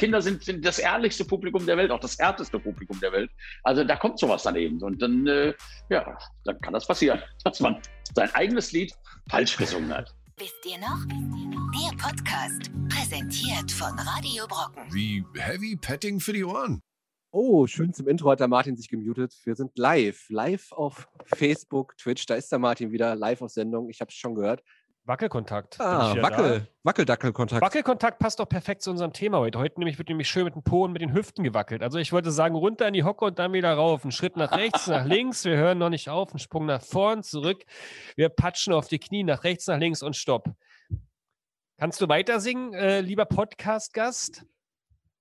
Kinder sind, sind das ehrlichste Publikum der Welt, auch das härteste Publikum der Welt. Also da kommt sowas dann eben. Und dann, äh, ja, dann kann das passieren, dass man sein eigenes Lied falsch gesungen hat. Wisst ihr noch? Der Podcast, präsentiert von Radio Brocken. Wie Heavy Petting für die Ohren. Oh, schön zum Intro hat der Martin sich gemutet. Wir sind live, live auf Facebook, Twitch. Da ist der Martin wieder live auf Sendung. Ich habe es schon gehört. Wackelkontakt. Ah, Wackel, Wackeldackelkontakt. Wackelkontakt passt doch perfekt zu unserem Thema heute. Heute nämlich wird nämlich schön mit dem Po und mit den Hüften gewackelt. Also ich wollte sagen, runter in die Hocke und dann wieder rauf. Ein Schritt nach rechts, nach links. Wir hören noch nicht auf. Ein Sprung nach vorn, zurück. Wir patschen auf die Knie nach rechts, nach links und stopp. Kannst du weiter singen, äh, lieber Podcast-Gast?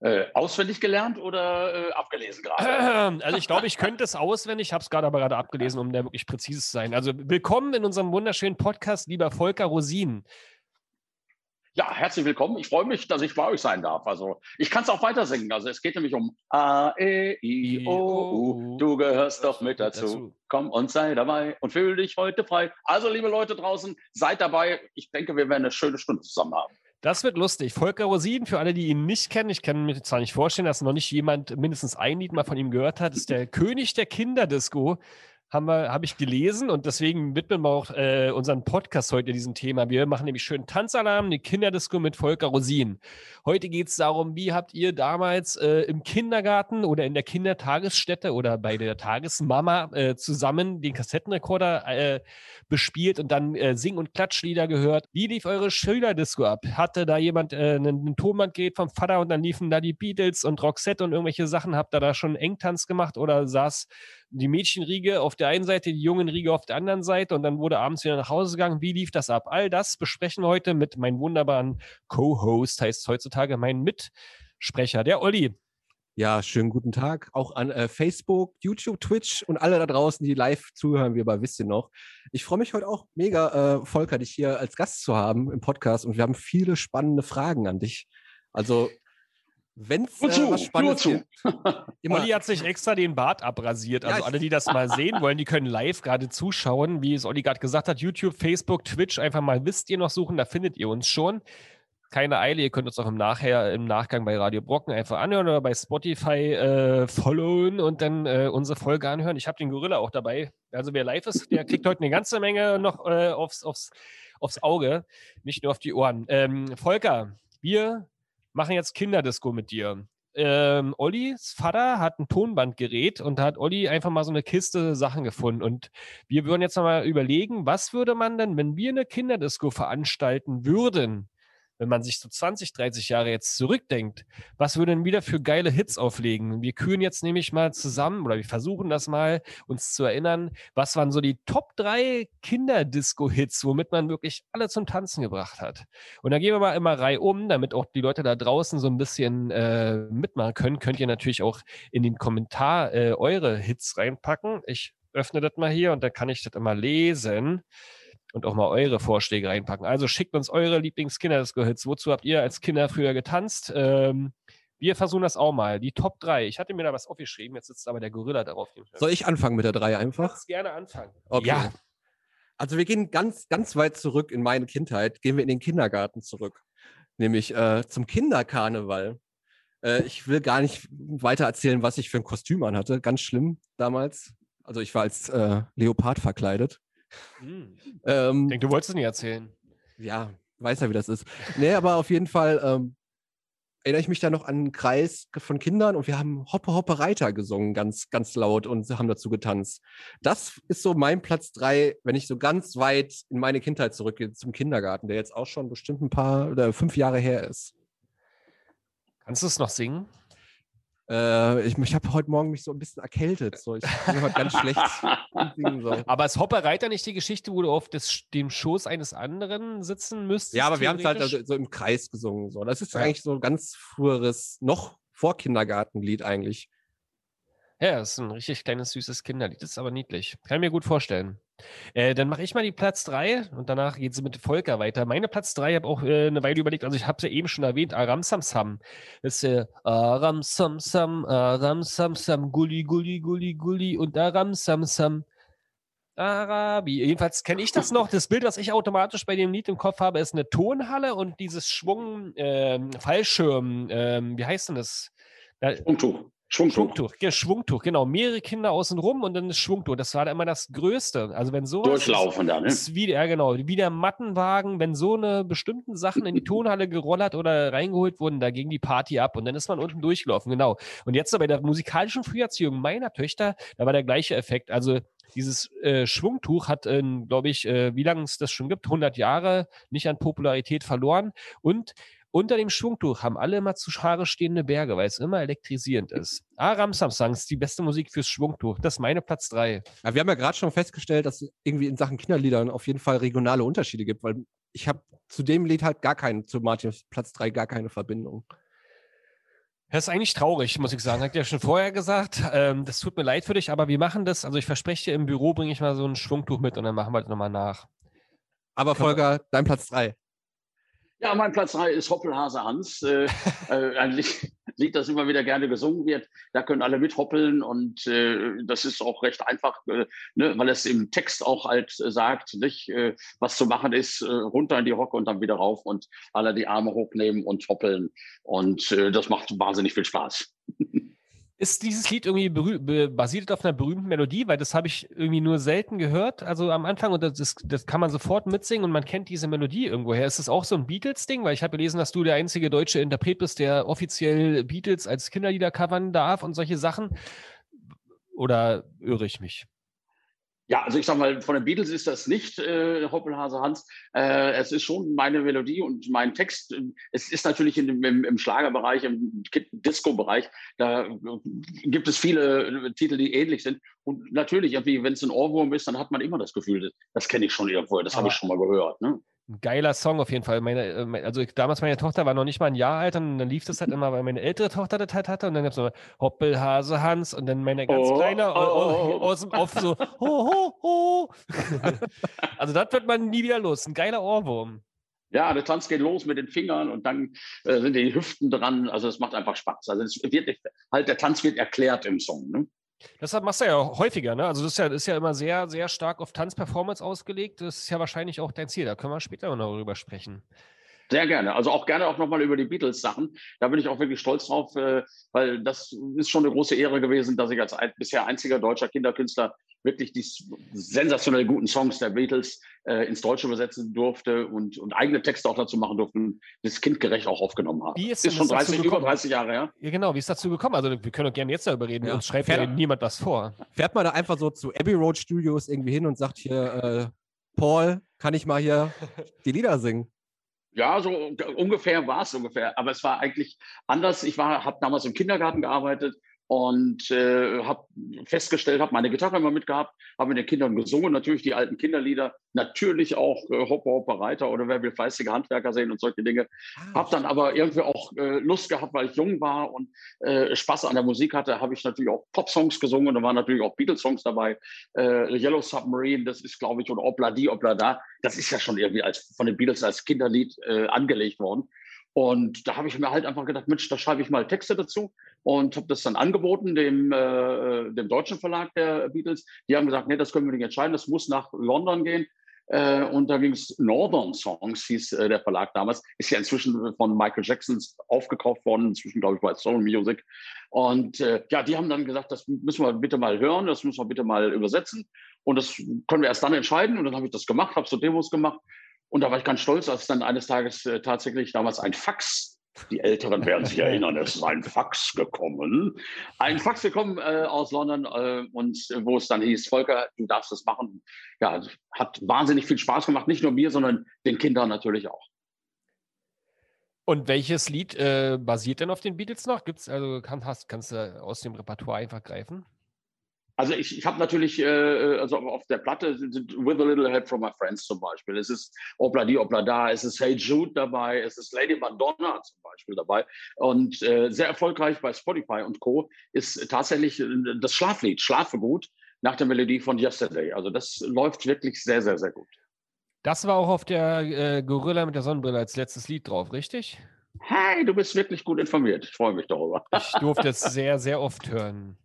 Äh, auswendig gelernt oder äh, abgelesen gerade? Also ich glaube, ich könnte es auswendig, ich habe es gerade aber gerade abgelesen, um da wirklich präzise zu sein. Also willkommen in unserem wunderschönen Podcast, lieber Volker Rosin. Ja, herzlich willkommen. Ich freue mich, dass ich bei euch sein darf. Also ich kann es auch weiter singen. Also es geht nämlich um A, E, I, O, U. Du gehörst doch mit dazu. Komm und sei dabei und fühl dich heute frei. Also liebe Leute draußen, seid dabei. Ich denke, wir werden eine schöne Stunde zusammen haben. Das wird lustig. Volker Rosin, für alle, die ihn nicht kennen, ich kann mir zwar nicht vorstellen, dass noch nicht jemand mindestens ein Lied mal von ihm gehört hat, ist der König der Kinderdisco habe hab ich gelesen und deswegen widmen wir auch äh, unseren Podcast heute diesem Thema. Wir machen nämlich schön Tanzalarm, eine Kinderdisco mit Volker Rosin. Heute geht es darum, wie habt ihr damals äh, im Kindergarten oder in der Kindertagesstätte oder bei der Tagesmama äh, zusammen den Kassettenrekorder äh, bespielt und dann äh, Sing- und Klatschlieder gehört. Wie lief eure Schülerdisco ab? Hatte da jemand äh, einen Tonbandgerät vom Vater und dann liefen da die Beatles und Roxette und irgendwelche Sachen? Habt ihr da schon Engtanz gemacht oder saß die Mädchenriege auf der einen Seite, die Jungenriege auf der anderen Seite und dann wurde abends wieder nach Hause gegangen. Wie lief das ab? All das besprechen wir heute mit meinem wunderbaren Co-Host, heißt heutzutage mein Mitsprecher, der Olli. Ja, schönen guten Tag. Auch an äh, Facebook, YouTube, Twitch und alle da draußen, die live zuhören, wie aber wisst ihr noch. Ich freue mich heute auch mega, äh, Volker, dich hier als Gast zu haben im Podcast und wir haben viele spannende Fragen an dich. Also wenn es äh, was Spannendes zu. Olli hat sich extra den Bart abrasiert. Also ja, alle, die das mal sehen wollen, die können live gerade zuschauen. Wie es Olli gerade gesagt hat, YouTube, Facebook, Twitch, einfach mal wisst ihr noch suchen, da findet ihr uns schon. Keine Eile, ihr könnt uns auch im, Nachher, im Nachgang bei Radio Brocken einfach anhören oder bei Spotify äh, followen und dann äh, unsere Folge anhören. Ich habe den Gorilla auch dabei. Also wer live ist, der kriegt heute eine ganze Menge noch äh, aufs, aufs, aufs Auge, nicht nur auf die Ohren. Ähm, Volker, wir machen jetzt Kinderdisco mit dir. Ähm, Ollis Vater hat ein Tonbandgerät und hat Olli einfach mal so eine Kiste Sachen gefunden. Und wir würden jetzt nochmal überlegen, was würde man denn, wenn wir eine Kinderdisco veranstalten würden, wenn man sich so 20, 30 Jahre jetzt zurückdenkt, was wir denn wieder für geile Hits auflegen? Wir küren jetzt nämlich mal zusammen oder wir versuchen das mal, uns zu erinnern, was waren so die Top 3 Kinderdisco-Hits, womit man wirklich alle zum Tanzen gebracht hat. Und da gehen wir mal immer Reihe um, damit auch die Leute da draußen so ein bisschen äh, mitmachen können. Könnt ihr natürlich auch in den Kommentar äh, eure Hits reinpacken. Ich öffne das mal hier und dann kann ich das immer lesen und auch mal eure Vorschläge reinpacken. Also schickt uns eure Lieblings-Kinderdisco-Hits. Wozu habt ihr als Kinder früher getanzt? Ähm, wir versuchen das auch mal. Die Top 3. Ich hatte mir da was aufgeschrieben, jetzt sitzt aber der Gorilla darauf. Soll ich anfangen mit der 3 einfach? Ich gerne anfangen. Okay. Ja. Also wir gehen ganz, ganz weit zurück in meine Kindheit, gehen wir in den Kindergarten zurück. Nämlich äh, zum Kinderkarneval. Äh, ich will gar nicht weiter erzählen, was ich für ein Kostüm anhatte. Ganz schlimm damals. Also ich war als äh, Leopard verkleidet. Hm. Ähm, ich denke, du wolltest es nicht erzählen. Ja, weiß ja, wie das ist. Nee, aber auf jeden Fall ähm, erinnere ich mich da noch an einen Kreis von Kindern und wir haben Hoppe Hoppe Reiter gesungen, ganz, ganz laut und haben dazu getanzt. Das ist so mein Platz drei, wenn ich so ganz weit in meine Kindheit zurückgehe, zum Kindergarten, der jetzt auch schon bestimmt ein paar oder fünf Jahre her ist. Kannst du es noch singen? Äh, ich ich habe heute Morgen mich so ein bisschen erkältet. So. Ich bin heute ganz schlecht. So. Aber ist Hopper-Reiter nicht die Geschichte, wo du auf des, dem Schoß eines anderen sitzen müsstest? Ja, aber wir haben es halt also so im Kreis gesungen. So. Das ist ja. eigentlich so ein ganz früheres, noch vor Kindergartenlied eigentlich. Ja, das ist ein richtig kleines, süßes Kinderlied. Das ist aber niedlich. Kann ich mir gut vorstellen. Äh, dann mache ich mal die Platz 3 und danach geht es mit Volker weiter. Meine Platz 3, ich habe auch äh, eine Weile überlegt, also ich habe es ja eben schon erwähnt, Aram Samsam. Das ist äh, Aram Samsam, Aram Samsam, Gulli, Gulli, Gulli, Gulli und Aram Samsam. Arabi. Jedenfalls kenne ich das noch. Das Bild, was ich automatisch bei dem Lied im Kopf habe, ist eine Tonhalle und dieses Schwung, ähm, Fallschirm, ähm, wie heißt denn das? Schwungtuch. Schwungtuch. Schwungtuch, ja, Schwungtuch, genau. Mehrere Kinder außen rum und dann das Schwungtuch. Das war da immer das Größte. Also wenn so Durchlaufen da, ne? Ist wie, ja, genau. Wie der Mattenwagen, wenn so eine bestimmten Sachen in die Tonhalle gerollert oder reingeholt wurden, da ging die Party ab und dann ist man unten durchgelaufen, genau. Und jetzt bei der musikalischen Früherziehung meiner Töchter, da war der gleiche Effekt. Also dieses äh, Schwungtuch hat, äh, glaube ich, äh, wie lange es das schon gibt, 100 Jahre nicht an Popularität verloren und unter dem Schwungtuch haben alle immer zu Haare stehende Berge, weil es immer elektrisierend ist. Aram Samsung ist die beste Musik fürs Schwungtuch. Das ist meine Platz 3. Ja, wir haben ja gerade schon festgestellt, dass es irgendwie in Sachen Kinderliedern auf jeden Fall regionale Unterschiede gibt, weil ich habe zu dem Lied halt gar keinen, zu Martins Platz 3 gar keine Verbindung. Das ist eigentlich traurig, muss ich sagen. Hat ja schon vorher gesagt. Ähm, das tut mir leid für dich, aber wir machen das. Also ich verspreche dir, im Büro bringe ich mal so ein Schwungtuch mit und dann machen wir das nochmal nach. Aber Volker, dein Platz 3. Ja, mein Platz 3 ist Hoppelhase Hans. Äh, äh, ein Lied, das immer wieder gerne gesungen wird. Da können alle mithoppeln und äh, das ist auch recht einfach, äh, ne, weil es im Text auch halt sagt, nicht, äh, was zu machen ist, äh, runter in die Hocke und dann wieder rauf und alle die Arme hochnehmen und hoppeln. Und das macht wahnsinnig viel Spaß. Ist dieses Lied irgendwie basiert auf einer berühmten Melodie? Weil das habe ich irgendwie nur selten gehört. Also am Anfang und das, das kann man sofort mitsingen und man kennt diese Melodie irgendwoher. Ist das auch so ein Beatles-Ding? Weil ich habe gelesen, dass du der einzige deutsche Interpret bist, der offiziell Beatles als Kinderlieder covern darf und solche Sachen. Oder irre ich mich? Ja, also ich sag mal, von den Beatles ist das nicht äh, Hoppelhase Hans. Äh, es ist schon meine Melodie und mein Text. Es ist natürlich in, im, im Schlagerbereich, im Disco-Bereich, da gibt es viele äh, Titel, die ähnlich sind. Und natürlich, wenn es ein Ohrwurm ist, dann hat man immer das Gefühl, das kenne ich schon irgendwo, das habe ich schon mal gehört. Ne? Ein geiler Song auf jeden Fall. Meine, äh, also ich, damals meine Tochter war noch nicht mal ein Jahr alt und dann lief das halt immer, weil meine ältere Tochter das halt hatte und dann gab es so Hoppelhase Hans und dann meine ganz oh, kleine oh, oh, oh. aus dem Off so ho, ho, ho. also das wird man nie wieder los. Ein geiler Ohrwurm. Ja, der Tanz geht los mit den Fingern und dann äh, sind die Hüften dran. Also es macht einfach Spaß. Also es wird halt der Tanz wird erklärt im Song. Ne? Deshalb machst du ja häufiger, ne? Also das ist ja, das ist ja immer sehr, sehr stark auf Tanzperformance ausgelegt. Das ist ja wahrscheinlich auch dein Ziel. Da können wir später noch darüber sprechen. Sehr gerne. Also auch gerne auch nochmal über die Beatles-Sachen. Da bin ich auch wirklich stolz drauf, äh, weil das ist schon eine große Ehre gewesen, dass ich als ein, bisher einziger deutscher Kinderkünstler wirklich die sensationell guten Songs der Beatles äh, ins Deutsche übersetzen durfte und, und eigene Texte auch dazu machen durfte und das kindgerecht auch aufgenommen habe. Wie ist, ist schon 30, über 30 Jahre her. Ja, genau. Wie ist dazu gekommen? Also wir können doch gerne jetzt darüber reden. Ja. Uns schreibt ja niemand das vor. Fährt man da einfach so zu Abbey Road Studios irgendwie hin und sagt hier, äh, Paul, kann ich mal hier die Lieder singen? Ja, so ungefähr war es ungefähr. Aber es war eigentlich anders. Ich habe damals im Kindergarten gearbeitet und äh, habe festgestellt, habe meine Gitarre immer mitgehabt, habe mit den Kindern gesungen, natürlich die alten Kinderlieder, natürlich auch äh, Hopper, Hopper, Reiter oder wer will fleißige Handwerker sehen und solche Dinge. Ah, habe dann aber irgendwie auch äh, Lust gehabt, weil ich jung war und äh, Spaß an der Musik hatte, habe ich natürlich auch Pop-Songs gesungen und da waren natürlich auch Beatles-Songs dabei. Äh, Yellow Submarine, das ist, glaube ich, oder Obla di, Obla da, das ist ja schon irgendwie als, von den Beatles als Kinderlied äh, angelegt worden. Und da habe ich mir halt einfach gedacht, Mensch, da schreibe ich mal Texte dazu und habe das dann angeboten dem, äh, dem deutschen Verlag der Beatles. Die haben gesagt, nee, das können wir nicht entscheiden, das muss nach London gehen. Äh, und da ging es Northern Songs, hieß äh, der Verlag damals. Ist ja inzwischen von Michael Jackson aufgekauft worden, inzwischen glaube ich bei Soul Music. Und äh, ja, die haben dann gesagt, das müssen wir bitte mal hören, das müssen wir bitte mal übersetzen. Und das können wir erst dann entscheiden. Und dann habe ich das gemacht, habe so Demos gemacht und da war ich ganz stolz, als dann eines Tages äh, tatsächlich damals ein Fax die Älteren werden sich erinnern, es ist ein Fax gekommen. Ein Fax gekommen äh, aus London äh, und wo es dann hieß, Volker, du darfst das machen. Ja, hat wahnsinnig viel Spaß gemacht, nicht nur mir, sondern den Kindern natürlich auch. Und welches Lied äh, basiert denn auf den Beatles noch? Gibt's also kann, hast, kannst du aus dem Repertoire einfach greifen? Also ich, ich habe natürlich, äh, also auf der Platte sind With a Little Help from My Friends zum Beispiel. Es ist Obla di, Obla da, es ist Hey Jude dabei, es ist Lady Madonna zum Beispiel dabei. Und äh, sehr erfolgreich bei Spotify und Co. ist tatsächlich äh, das Schlaflied, Schlafe gut, nach der Melodie von Yesterday. Also das läuft wirklich sehr, sehr, sehr gut. Das war auch auf der äh, Gorilla mit der Sonnenbrille als letztes Lied drauf, richtig? Hey, du bist wirklich gut informiert. Ich freue mich darüber. Ich durfte es sehr, sehr oft hören.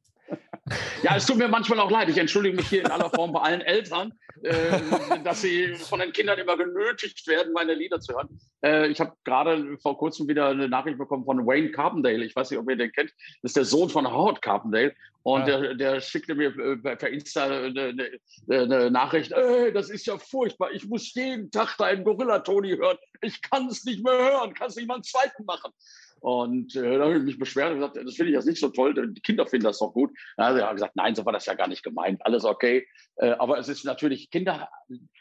Ja, es tut mir manchmal auch leid. Ich entschuldige mich hier in aller Form bei allen Eltern, äh, dass sie von den Kindern immer genötigt werden, meine Lieder zu hören. Äh, ich habe gerade vor kurzem wieder eine Nachricht bekommen von Wayne Carpendale. Ich weiß nicht, ob ihr den kennt. Das ist der Sohn von Howard Carpendale. Und ja. der, der, schickte mir äh, per Insta eine, eine, Nachricht, ey, das ist ja furchtbar. Ich muss jeden Tag deinen Gorilla-Toni hören. Ich kann es nicht mehr hören. Kannst nicht mal einen zweiten machen. Und äh, da habe ich mich beschwert und gesagt, das finde ich jetzt nicht so toll, die Kinder finden das doch gut. Also er hat gesagt, nein, so war das ja gar nicht gemeint, alles okay. Äh, aber es ist natürlich, Kinder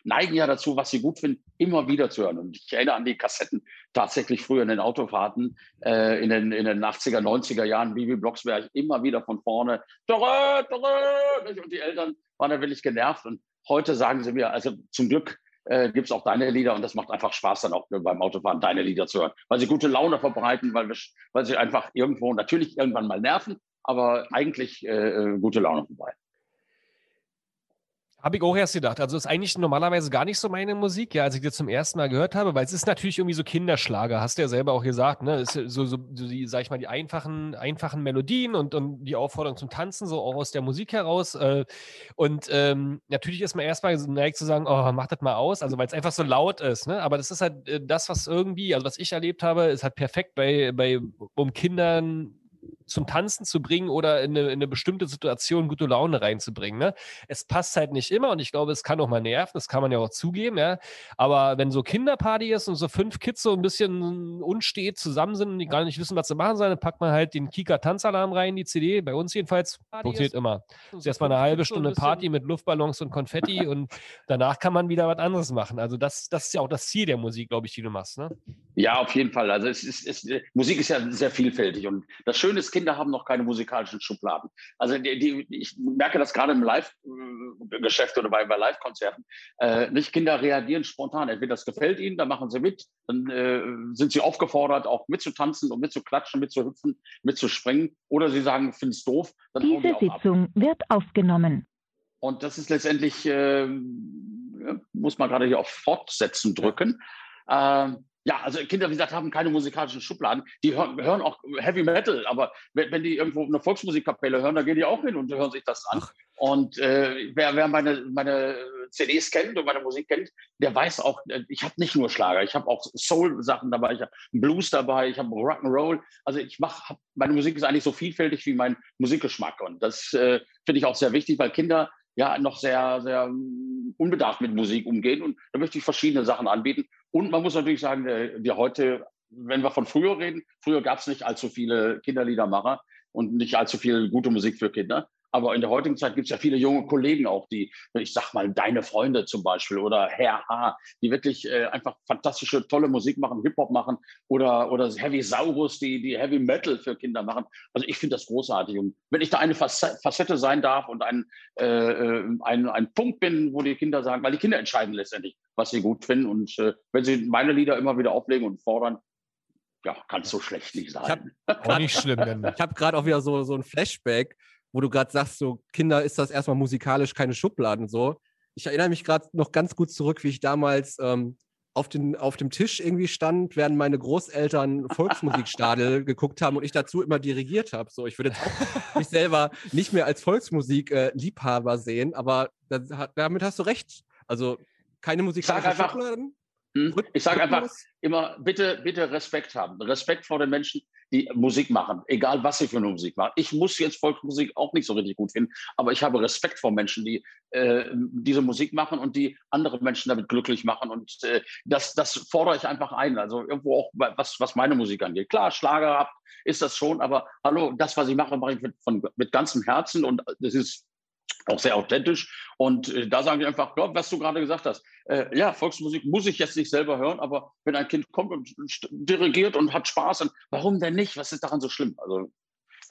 neigen ja dazu, was sie gut finden, immer wieder zu hören. Und ich erinnere an die Kassetten tatsächlich früher in den Autofahrten, äh, in, den, in den 80er, 90er Jahren, Bibi Blocksberg, immer wieder von vorne, und die Eltern waren da wirklich genervt. Und heute sagen sie mir, also zum Glück äh, gibt es auch deine Lieder und das macht einfach Spaß dann auch beim Autofahren, deine Lieder zu hören, weil sie gute Laune verbreiten, weil, wir, weil sie einfach irgendwo natürlich irgendwann mal nerven, aber eigentlich äh, äh gute Laune verbreiten. Habe ich auch erst gedacht. Also ist eigentlich normalerweise gar nicht so meine Musik, ja, als ich das zum ersten Mal gehört habe, weil es ist natürlich irgendwie so Kinderschlager, hast du ja selber auch gesagt, ne? Ist so, so, so die, sag ich mal, die einfachen, einfachen Melodien und, und die Aufforderung zum Tanzen, so auch aus der Musik heraus. Äh, und ähm, natürlich ist man erstmal geneigt zu sagen, oh, mach das mal aus, also weil es einfach so laut ist, ne? Aber das ist halt äh, das, was irgendwie, also was ich erlebt habe, ist halt perfekt bei, bei um Kindern zum Tanzen zu bringen oder in eine, in eine, bestimmte Situation gute Laune reinzubringen. Ne? Es passt halt nicht immer und ich glaube, es kann auch mal nerven, das kann man ja auch zugeben, ja. Aber wenn so Kinderparty ist und so fünf Kids so ein bisschen unstet zusammen sind und die gar nicht wissen, was sie machen sollen, dann packt man halt den Kika-Tanzalarm rein, die CD, bei uns jedenfalls, funktioniert immer. Es ist erstmal eine halbe Stunde Party mit Luftballons und Konfetti und danach kann man wieder was anderes machen. Also das, das ist ja auch das Ziel der Musik, glaube ich, die du machst. Ne? Ja, auf jeden Fall. Also es ist, es, Musik ist ja sehr vielfältig und das Schöne ist, Kinder haben noch keine musikalischen Schubladen. Also die, die, ich merke das gerade im Live-Geschäft oder bei, bei Live-Konzerten. Äh, nicht Kinder reagieren spontan. Entweder das gefällt ihnen, dann machen sie mit, dann äh, sind sie aufgefordert, auch mitzutanzen und mitzuklatschen, mitzuhüpfen, mitzuspringen. Oder sie sagen, finde es doof. Diese die Sitzung ab. wird aufgenommen. Und das ist letztendlich, äh, muss man gerade hier auf Fortsetzen drücken. Ähm, ja, also Kinder, wie gesagt, haben keine musikalischen Schubladen. Die hören, hören auch Heavy Metal, aber wenn, wenn, die irgendwo eine Volksmusikkapelle hören, dann gehen die auch hin und hören sich das an. Ach. Und äh, wer, wer meine, meine CDs kennt und meine Musik kennt, der weiß auch, äh, ich habe nicht nur Schlager, ich habe auch Soul-Sachen dabei, ich habe Blues dabei, ich habe Rock'n'Roll. Also ich mache, meine Musik ist eigentlich so vielfältig wie mein Musikgeschmack. Und das äh, finde ich auch sehr wichtig, weil Kinder ja noch sehr, sehr unbedarft mit Musik umgehen. Und da möchte ich verschiedene Sachen anbieten. Und man muss natürlich sagen, wir heute, wenn wir von früher reden, früher gab es nicht allzu viele Kinderliedermacher und nicht allzu viel gute Musik für Kinder. Aber in der heutigen Zeit gibt es ja viele junge Kollegen auch, die, ich sag mal, deine Freunde zum Beispiel oder Herr H., die wirklich äh, einfach fantastische, tolle Musik machen, Hip-Hop machen oder, oder Heavy Saurus, die, die Heavy Metal für Kinder machen. Also ich finde das großartig. Und wenn ich da eine Facette sein darf und ein, äh, äh, ein, ein Punkt bin, wo die Kinder sagen, weil die Kinder entscheiden letztendlich, was sie gut finden. Und äh, wenn sie meine Lieder immer wieder auflegen und fordern, ja, kann es so schlecht nicht sein. Ich hab, nicht schlimm. ich habe gerade auch wieder so, so ein Flashback wo du gerade sagst, so Kinder ist das erstmal musikalisch keine Schubladen so. Ich erinnere mich gerade noch ganz gut zurück, wie ich damals ähm, auf, den, auf dem Tisch irgendwie stand, während meine Großeltern Volksmusikstadel geguckt haben und ich dazu immer dirigiert habe. So, ich würde jetzt auch mich selber nicht mehr als Volksmusik-Liebhaber äh, sehen, aber das, damit hast du recht. Also keine musikalischen Schubladen. Hm? Ich sage einfach immer, bitte, bitte Respekt haben. Respekt vor den Menschen, die Musik machen, egal was sie für eine Musik machen. Ich muss jetzt Volksmusik auch nicht so richtig gut finden, aber ich habe Respekt vor Menschen, die äh, diese Musik machen und die andere Menschen damit glücklich machen. Und äh, das, das fordere ich einfach ein. Also irgendwo auch, was, was meine Musik angeht. Klar, Schlager ist das schon, aber hallo, das, was ich mache, mache ich mit, von, mit ganzem Herzen und das ist auch sehr authentisch. Und äh, da sagen wir einfach, ja, was du gerade gesagt hast. Äh, ja, Volksmusik muss ich jetzt nicht selber hören, aber wenn ein Kind kommt und dirigiert und hat Spaß, dann warum denn nicht? Was ist daran so schlimm? Also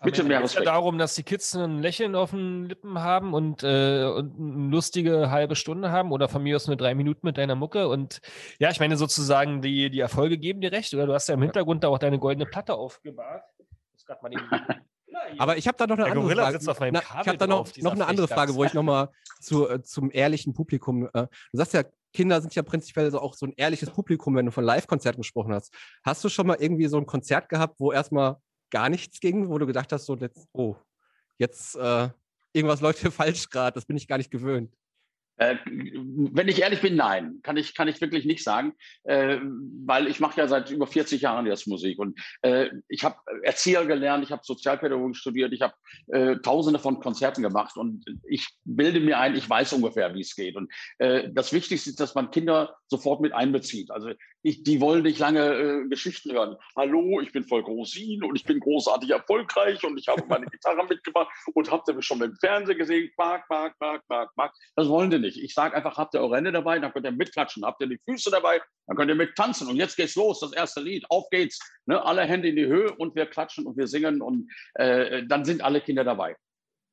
bitte mehr Respekt. Es ja darum, dass die Kids ein Lächeln auf den Lippen haben und, äh, und eine lustige halbe Stunde haben oder von mir aus nur drei Minuten mit deiner Mucke. Und ja, ich meine sozusagen, die, die Erfolge geben dir recht. Oder du hast ja im Hintergrund da auch deine goldene Platte aufgebahrt. Ich muss gerade mal den aber ich habe da noch eine andere Frage. Na, ich habe da noch, noch eine andere Frage, wo ich nochmal zu, äh, zum ehrlichen Publikum. Äh, du sagst ja, Kinder sind ja prinzipiell so auch so ein ehrliches Publikum, wenn du von Live-Konzerten gesprochen hast. Hast du schon mal irgendwie so ein Konzert gehabt, wo erstmal gar nichts ging, wo du gedacht hast, so, jetzt, oh, jetzt, äh, irgendwas läuft hier falsch gerade, das bin ich gar nicht gewöhnt. Äh, wenn ich ehrlich bin, nein, kann ich, kann ich wirklich nicht sagen, äh, weil ich mache ja seit über 40 Jahren jetzt Musik und äh, ich habe Erzieher gelernt, ich habe Sozialpädagogik studiert, ich habe tausende von Konzerten gemacht und ich bilde mir ein, ich weiß ungefähr, wie es geht. Und das Wichtigste ist, dass man Kinder sofort mit einbezieht. Also ich, die wollen nicht lange Geschichten hören. Hallo, ich bin voll Großin und ich bin großartig erfolgreich und ich habe meine Gitarre mitgebracht und habt ihr mich schon im Fernsehen gesehen? Quark, quark, quark, quark, quark. Das wollen die nicht. Ich sage einfach, habt ihr eure Hände dabei, dann könnt ihr mitklatschen. Habt ihr die Füße dabei, dann könnt ihr mittanzen. Und jetzt geht's los, das erste Lied. Auf geht's. Ne? Alle Hände in die Höhe und wir klatschen und wir singen und äh, dann sind alle Kinder dabei.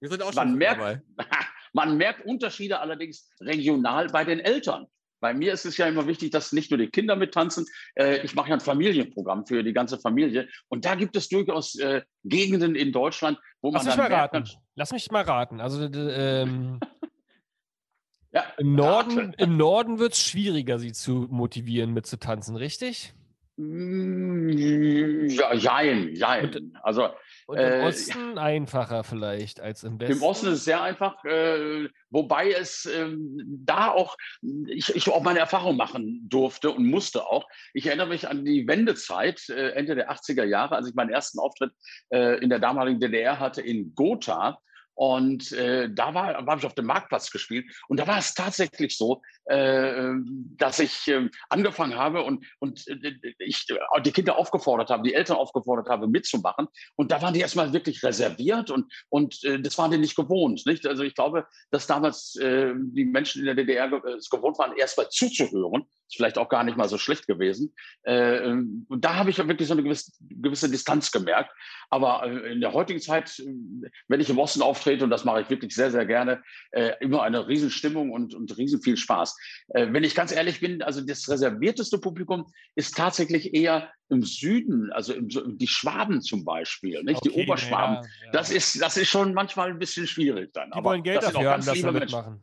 Wir sind auch Man schon merkt, dabei. man merkt Unterschiede allerdings regional bei den Eltern. Bei mir ist es ja immer wichtig, dass nicht nur die Kinder mittanzen. Äh, ich mache ja ein Familienprogramm für die ganze Familie. Und da gibt es durchaus äh, Gegenden in Deutschland, wo Lass man mich mal merkt, raten. Lass mich mal raten. Also ähm, ja, im Norden, im Norden wird es schwieriger, sie zu motivieren, mitzutanzen, richtig? Mm, Ja, jein, jein. Also Und Äh, im Osten einfacher vielleicht als im Westen. Im Osten ist es sehr einfach, äh, wobei es ähm, da auch, ich, ich auch meine Erfahrung machen durfte und musste auch. Ich erinnere mich an die Wendezeit, äh, Ende der 80er Jahre, als ich meinen ersten Auftritt äh, in der damaligen DDR hatte in Gotha. Und äh, da war, habe ich auf dem Marktplatz gespielt. Und da war es tatsächlich so, äh, dass ich äh, angefangen habe und, und äh, ich äh, die Kinder aufgefordert habe, die Eltern aufgefordert habe, mitzumachen. Und da waren die erstmal wirklich reserviert und, und äh, das waren die nicht gewohnt. Nicht? Also ich glaube, dass damals die Menschen in der DDR es gewohnt waren, erstmal zuzuhören. Ist vielleicht auch gar nicht mal so schlecht gewesen. Äh, ähm, und da habe ich wirklich so eine gewisse, gewisse Distanz gemerkt. Aber in der heutigen Zeit, wenn ich im Osten auftrete, und das mache ich wirklich sehr, sehr gerne, äh, immer eine Riesenstimmung und, und riesen viel Spaß. Äh, wenn ich ganz ehrlich bin, also das reservierteste Publikum ist tatsächlich eher im Süden, also im, die Schwaben zum Beispiel, nicht? die Okay, Oberschwaben. ja, ja. Das, ist, das ist schon manchmal ein bisschen schwierig dann. die Aber wollen Geld dafür haben, dass sie liebe Menschen.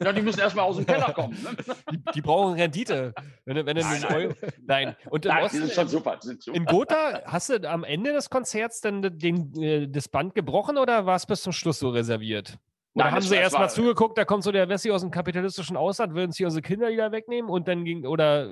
Ja, die müssen erstmal aus dem Keller kommen. Ne? Die, die brauchen Rendite. Wenn, wenn Nein, nein. Euro, nein. Und Nein, die Osten, sind schon super. die Sind super. in Gotha, hast du am Ende des Konzerts dann den, äh, das Band gebrochen oder war es bis zum Schluss so reserviert? Oder Nein, haben sie war- es erst mal war- zugeguckt, da kommt so der Wessi aus dem kapitalistischen Ausland, will uns hier unsere Kinder wieder wegnehmen und dann ging, oder,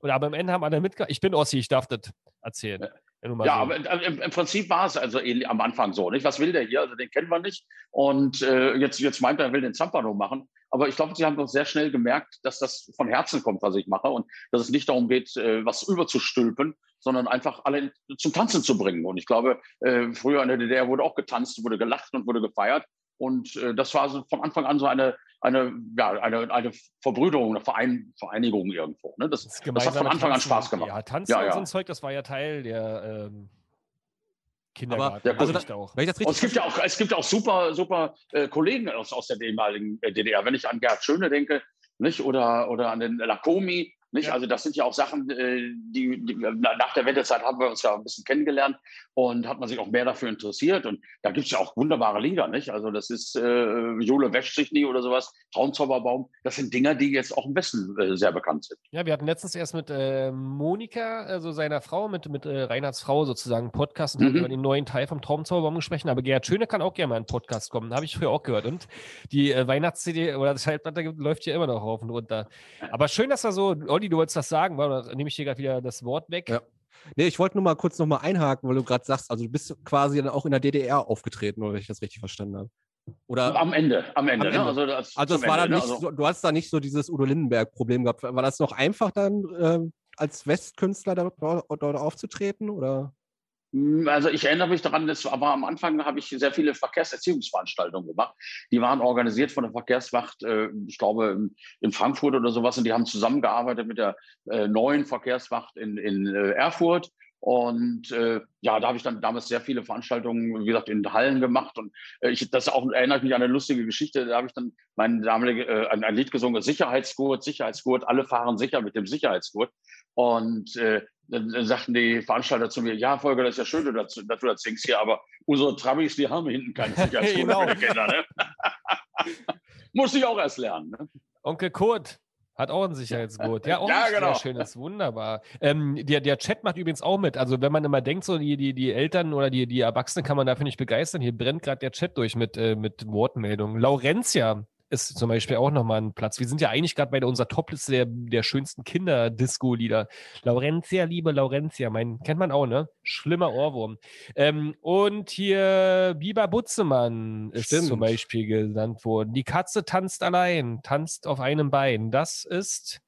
oder aber am Ende haben alle mitge... Ich bin Ossi, ich darf das erzählen. Ja, so- aber äh, im, im Prinzip war es also am Anfang so. Nicht? Was will der hier? Also den kennen wir nicht. Und äh, jetzt, jetzt meint er, er will den Zampano machen. Aber ich glaube, sie haben doch sehr schnell gemerkt, dass das von Herzen kommt, was ich mache. Und dass es nicht darum geht, äh, was überzustülpen, sondern einfach alle zum Tanzen zu bringen. Und ich glaube, äh, früher in der DDR wurde auch getanzt, wurde gelacht und wurde gefeiert. Und äh, das war so von Anfang an so eine, eine, ja, eine, eine Verbrüderung, eine Verein, Vereinigung irgendwo. Ne? Das, das, das hat von Anfang an Tanzen- Spaß gemacht. Ja, Tanzen Ja, und ja. so ein Zeug, das war ja Teil der ähm, Kindergarten. Ja, gut. Geschichte auch. Und es gibt ja auch, es gibt auch super, super äh, Kollegen aus, aus der ehemaligen äh, DDR. Wenn ich an Gerhard Schöne denke, nicht? Oder, oder an den Lakomi, nicht? Ja. Also das sind ja auch Sachen, äh, die, die na- nach der Wendezeit haben wir uns ja ein bisschen kennengelernt und hat man sich auch mehr dafür interessiert. Und da gibt es ja auch wunderbare Lieder, nicht? Also das ist äh, Jule wäscht sich nie oder sowas, Traumzauberbaum. Das sind Dinger, die jetzt auch im Westen äh, sehr bekannt sind. Ja, wir hatten letztens erst mit äh, Monika, also seiner Frau, mit, mit äh, Reinhards Frau sozusagen einen Podcast und Mhm. über den neuen Teil vom Traumzauberbaum gesprochen. Aber Gerhard Schöne kann auch gerne mal in einen Podcast kommen. Habe ich früher auch gehört. Und die äh, Weihnachts-CD oder das Schallplatte läuft ja immer noch rauf und runter. Aber schön, dass er so, Olli, du wolltest das sagen, weil da nehme ich dir gerade wieder das Wort weg. Ja. Nee, ich wollte nur mal kurz noch mal einhaken, weil du gerade sagst, also du bist quasi dann auch in der DDR aufgetreten, oder wenn ich das richtig verstanden habe. Oder Am Ende, am Ende. Am Ne? Ende. Also das, also es zum war Ende, dann ne? nicht Also- so, du hast da nicht so dieses Udo Lindenberg-Problem gehabt. War das noch einfach dann ähm, als Westkünstler dort, dort aufzutreten? Oder? Mm, Also ich erinnere mich daran, das war am Anfang habe ich sehr viele Verkehrserziehungsveranstaltungen gemacht. Die waren organisiert von der Verkehrswacht, äh, ich glaube in- in Frankfurt oder sowas, und die haben zusammengearbeitet mit der äh, neuen Verkehrswacht in, in äh, Erfurt. Und äh, ja, da habe ich dann damals sehr viele Veranstaltungen, wie gesagt, in Hallen gemacht. Und äh, ich, das auch erinnert mich an eine lustige Geschichte. Da habe ich dann mein damalige, äh, ein, ein Lied gesungen, Sicherheitsgurt, Sicherheitsgurt, alle fahren sicher mit dem Sicherheitsgurt. Und äh, dann, dann sagten die Veranstalter zu mir, ja, Volker, das ist ja schön, dass, du- dass du das singst hier, aber unsere Trabis, die haben hinten keinen Sicherheitsgurt Genau. Kinder. Ne? Musste ich auch erst lernen. Ne? Onkel Kurt, Hat auch ein Sicherheitsgurt. Ja, auch Ja, ein genau. sehr schönes, wunderbar. Ähm, der, der Chat macht übrigens auch mit. Also wenn man immer denkt, so die, die, die Eltern oder die, die Erwachsenen kann man dafür nicht begeistern. Hier brennt gerade der Chat durch mit, äh, mit Wortmeldungen. Laurentia ist zum Beispiel auch nochmal ein Platz. Wir sind ja eigentlich gerade bei unserer Topliste der, der schönsten Kinder-Disco-Lieder. Laurentia, liebe Laurentia, mein, kennt man auch, ne? Schlimmer Ohrwurm. Ähm, und hier Biber Butzemann ist Stimmt. zum Beispiel genannt worden. Die Katze tanzt allein, tanzt auf einem Bein. Das ist.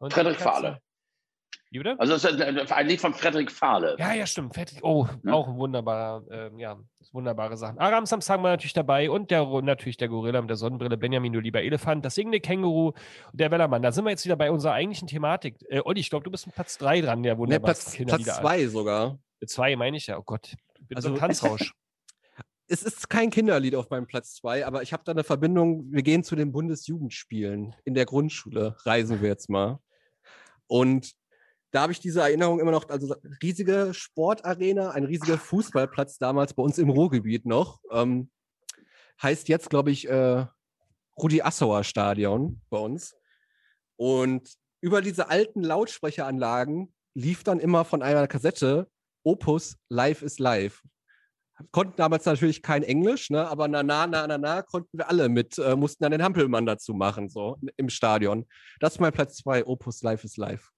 Frederik Fahle. Wie bitte? Also das ist ein Lied von Frederik Fahle. Ja, ja, stimmt. Fertig. Oh, Ne? auch ein wunderbarer, ähm, ja, wunderbare Sachen. Aram Samsung war natürlich dabei und der, natürlich der Gorilla mit der Sonnenbrille, Benjamin, du lieber Elefant, das singende Känguru und der Wellermann. Da sind wir jetzt wieder bei unserer eigentlichen Thematik. Äh, Olli, ich glaube, du bist mit Platz 3 dran, der Ne, wunderbarsten Platz, Kinderlieder. Platz zwei sogar. Zwei meine ich ja. Oh Gott. Ich bin so Also- ein Tanzrausch. Es ist kein Kinderlied auf meinem Platz zwei, aber ich habe da eine Verbindung. Wir gehen zu den Bundesjugendspielen in der Grundschule, reisen wir jetzt mal. Und da habe ich diese Erinnerung immer noch, also riesige Sportarena, ein riesiger Fußballplatz damals bei uns im Ruhrgebiet noch. Ähm, heißt jetzt, glaube ich, äh, Rudi Assauer Stadion bei uns. Und über diese alten Lautsprecheranlagen lief dann immer von einer Kassette Opus Live is Live. Konnten damals natürlich kein Englisch, ne? aber na na na na na konnten wir alle mit, äh, mussten dann den Hampelmann dazu machen, so im Stadion. Das ist mein Platz zwei, Opus Live is Live.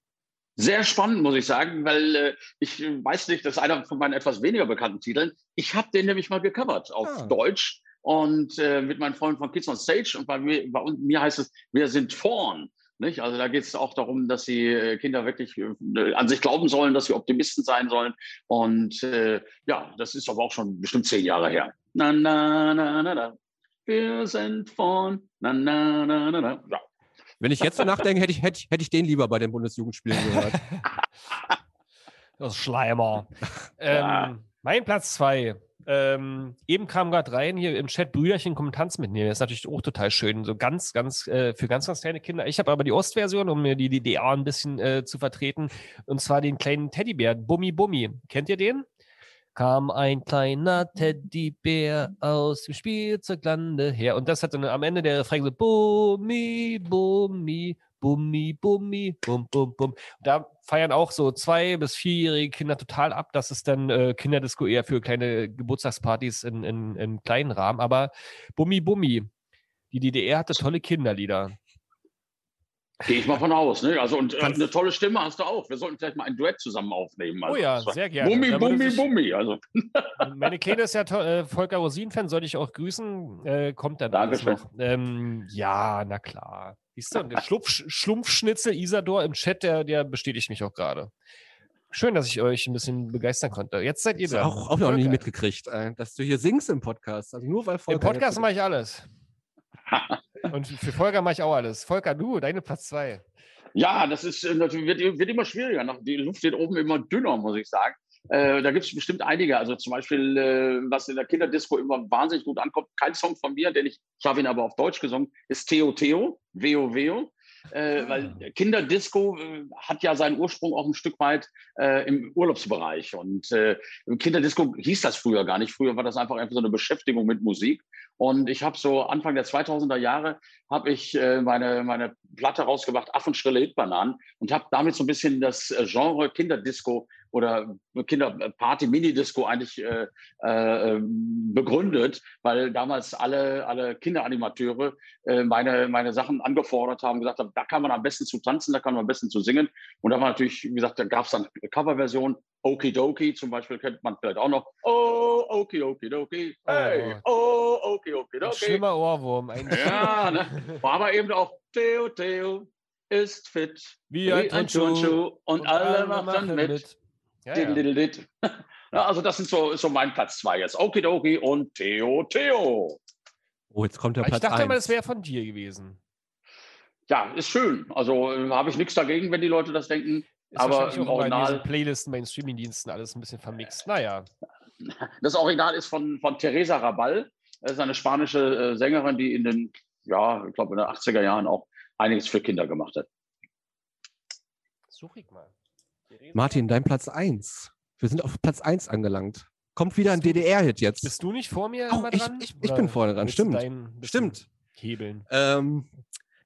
Sehr spannend, muss ich sagen, weil äh, ich weiß nicht, das ist einer von meinen etwas weniger bekannten Titeln. Ich habe den nämlich mal gecovert auf Ah. Deutsch und äh, mit meinen Freunden von Kids on Stage und bei mir, bei mir heißt es, wir sind vorn. Nicht? Also da geht es auch darum, dass die äh, Kinder wirklich äh, an sich glauben sollen, dass sie Optimisten sein sollen. Und äh, ja, das ist aber auch schon bestimmt zehn Jahre her. Na, na, na, na, na. Wir sind vorn. Na, na, na, na, na. Ja. Wenn ich jetzt so nachdenke, hätte ich, hätte, ich, hätte ich den lieber bei den Bundesjugendspielen gehört. Das Schleimer. Ja. ähm, mein Platz zwei. Ähm, eben kam gerade rein hier im Chat Brüderchen kommen Tanz mitnehmen. Das ist natürlich auch total schön. So ganz, ganz, äh, für ganz, ganz kleine Kinder. Ich habe aber die Ostversion, um mir die DDR ein bisschen äh, zu vertreten. Und zwar den kleinen Teddybär, Bummi Bummi. Kennt ihr den? Kam ein kleiner Teddybär aus dem Spielzeuglande her. Und das hat dann am Ende der Refrain so Bummi, Bummi, Bummi, Bummi, Bum, Bum, Bum. Da feiern auch so zwei- bis vierjährige Kinder total ab. Das ist dann äh, Kinderdisco eher für kleine Geburtstagspartys in, in, in kleinen Rahmen. Aber Bummi, Bummi. Die DDR hatte tolle Kinderlieder. Gehe ich mal von aus. Ne? Also, und äh, eine tolle Stimme hast du auch. Wir sollten vielleicht mal ein Duett zusammen aufnehmen. Also, oh ja, sehr gerne. Bummi, Da Bummi, Bummi. Also, Meine Kleine ist ja äh, Volker Rosin-Fan, sollte ich auch grüßen. Äh, kommt dann Dankeschön. noch. Ähm, ja, na klar. Siehst du, Schlumpf, Schlumpfschnitzel Isador im Chat, der, der bestätigt mich auch gerade. Schön, dass ich euch ein bisschen begeistern konnte. Jetzt seid ihr Das dran. auch, auch noch nie mitgekriegt, äh, dass du hier singst im Podcast. Also nur weil Im Podcast mache ich alles. Und für Volker mache ich auch alles. Volker, du, deine Platz zwei. ja, das ist äh, natürlich wird, wird immer schwieriger. Die Luft wird oben immer dünner, muss ich sagen. Äh, da gibt es bestimmt einige. Also zum Beispiel, äh, was in der Kinderdisco immer wahnsinnig gut ankommt, kein Song von mir, den ich, ich habe ihn aber auf Deutsch gesungen, ist Theo Theo, Veo Veo. Äh, Weil Kinderdisco äh, hat ja seinen Ursprung auch ein Stück weit äh, im Urlaubsbereich. Und äh, Kinderdisco hieß das früher gar nicht. Früher war das einfach einfach so eine Beschäftigung mit Musik. Und ich habe so Anfang der 2000er Jahre habe ich äh, meine, meine Platte rausgebracht, Affenschrille Hitbananen, und habe damit so ein bisschen das äh, Genre Kinderdisco oder Kinderparty, Minidisco eigentlich äh, äh, begründet, weil damals alle, alle Kinderanimateure äh, meine, meine Sachen angefordert haben, gesagt haben, da kann man am besten zu tanzen, da kann man am besten zu singen. Und da war natürlich, wie gesagt, da gab es dann eine Coverversion, Okidoki zum Beispiel kennt man vielleicht auch noch. Oh, Okidoki, hey, oh, Okidoki, Ein schlimmer Ohrwurm. Ein Ja, ne? War aber eben auch Theo, Theo ist fit. Wie ein Turnschuh. Und, alle machen mit. Diddle, ja. Ja, also das sind so, ist so mein Platz zwei jetzt. Okidoki und Theo, Theo. Oh, jetzt kommt der Ich Platz dachte immer, eins. das wäre von dir gewesen. Ja, ist schön. Also äh, habe ich nichts dagegen, wenn die Leute das denken. Ist Aber im Original- Playlisten bei den Streamingdiensten alles ein bisschen vermixt. Naja. Das Original ist von, von Teresa Rabal. Das ist eine spanische äh, Sängerin, die in den, ja, ich glaube in den 80er Jahren auch einiges für Kinder gemacht hat. Such ich mal. Martin, dein Platz eins. Wir sind auf Platz eins angelangt. Kommt wieder ein DDR-Hit jetzt. Bist du nicht vor mir Oh, immer ich- dran? ich- ich bin vorne dran, stimmt. Stimmt. Hebeln. Ähm,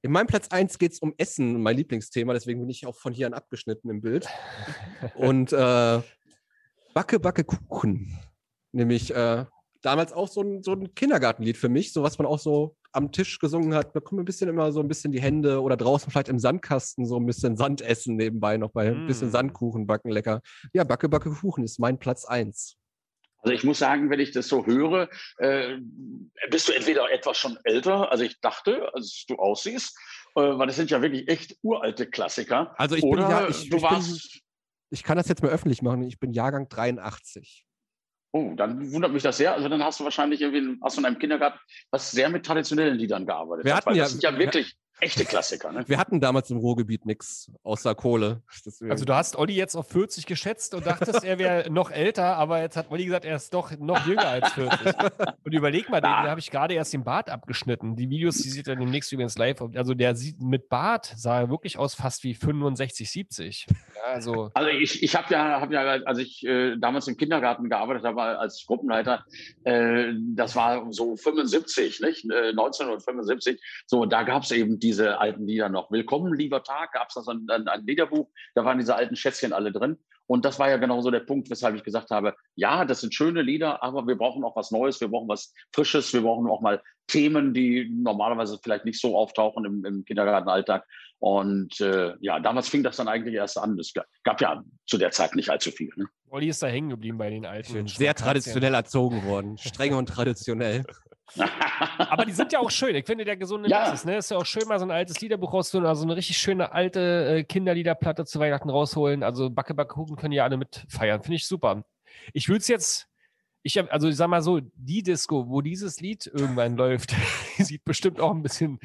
In meinem Platz 1 geht es um Essen, mein Lieblingsthema, deswegen bin ich auch von hier an abgeschnitten im Bild. Und äh, Backe, Backe Kuchen. Nämlich äh, damals auch so ein, so ein Kindergartenlied für mich, so was man auch so am Tisch gesungen hat. Da kommen ein bisschen immer so ein bisschen die Hände oder draußen vielleicht im Sandkasten so ein bisschen Sand essen nebenbei noch bei ein bisschen Mm. Sandkuchen backen, lecker. Ja, Backe, Backe Kuchen ist mein Platz 1. Also ich muss sagen, wenn ich das so höre, äh, bist du entweder etwas schon älter, als ich dachte, als du aussiehst, äh, weil das sind ja wirklich echt uralte Klassiker. Also ich bin Oder ja, ich, du ich, bin, warst, ich kann das jetzt mal öffentlich machen. Ich bin Jahrgang 83. oh, dann wundert mich das sehr. Also dann hast du wahrscheinlich irgendwie, hast du in einem Kindergarten was sehr mit traditionellen Liedern gearbeitet. Wir hatten ja- das sind ja wirklich echte Klassiker. Ne? Wir hatten damals im Ruhrgebiet nichts außer Kohle. Deswegen- Also du hast Olli jetzt auf 40 geschätzt und dachtest, er wäre noch älter, aber jetzt hat Olli gesagt, er ist doch noch jünger als 40. Und überleg mal, den, da habe ich gerade erst den Bart abgeschnitten. Die Videos, die sieht er demnächst übrigens live. Also der sieht mit Bart sah er wirklich aus fast wie 65, 70. Ja, also Also ich, ich habe ja, hab ja, als ich äh, damals im Kindergarten gearbeitet habe als Gruppenleiter, äh, das war so 75, nicht? Äh, 1975. So, da gab es eben diese alten Lieder noch. Willkommen, lieber Tag, gab es da so ein, ein, ein Liederbuch, da waren diese alten Schätzchen alle drin. Und das war ja genau so der Punkt, weshalb ich gesagt habe, ja, das sind schöne Lieder, aber wir brauchen auch was Neues, wir brauchen was Frisches, wir brauchen auch mal Themen, die normalerweise vielleicht nicht so auftauchen im, im Kindergartenalltag. Und äh, ja, damals fing das dann eigentlich erst an. Es gab, ja zu der Zeit nicht allzu viel. Ne? Olli ist da hängen geblieben bei den alten. sehr traditionell erzogen worden. Streng und traditionell. Aber die sind ja auch schön. Ich finde, der gesunde Ja. Mix ist, ne? Ist ja auch schön, mal so ein altes Liederbuch rauszuholen, also eine richtig schöne alte äh, Kinderliederplatte zu Weihnachten rausholen. Also Backe, Backe, Kuchen können ja alle mitfeiern. Finde ich super. Ich würde es jetzt, ich hab, also ich sag mal so, die Disco, wo dieses Lied irgendwann läuft, sieht bestimmt auch ein bisschen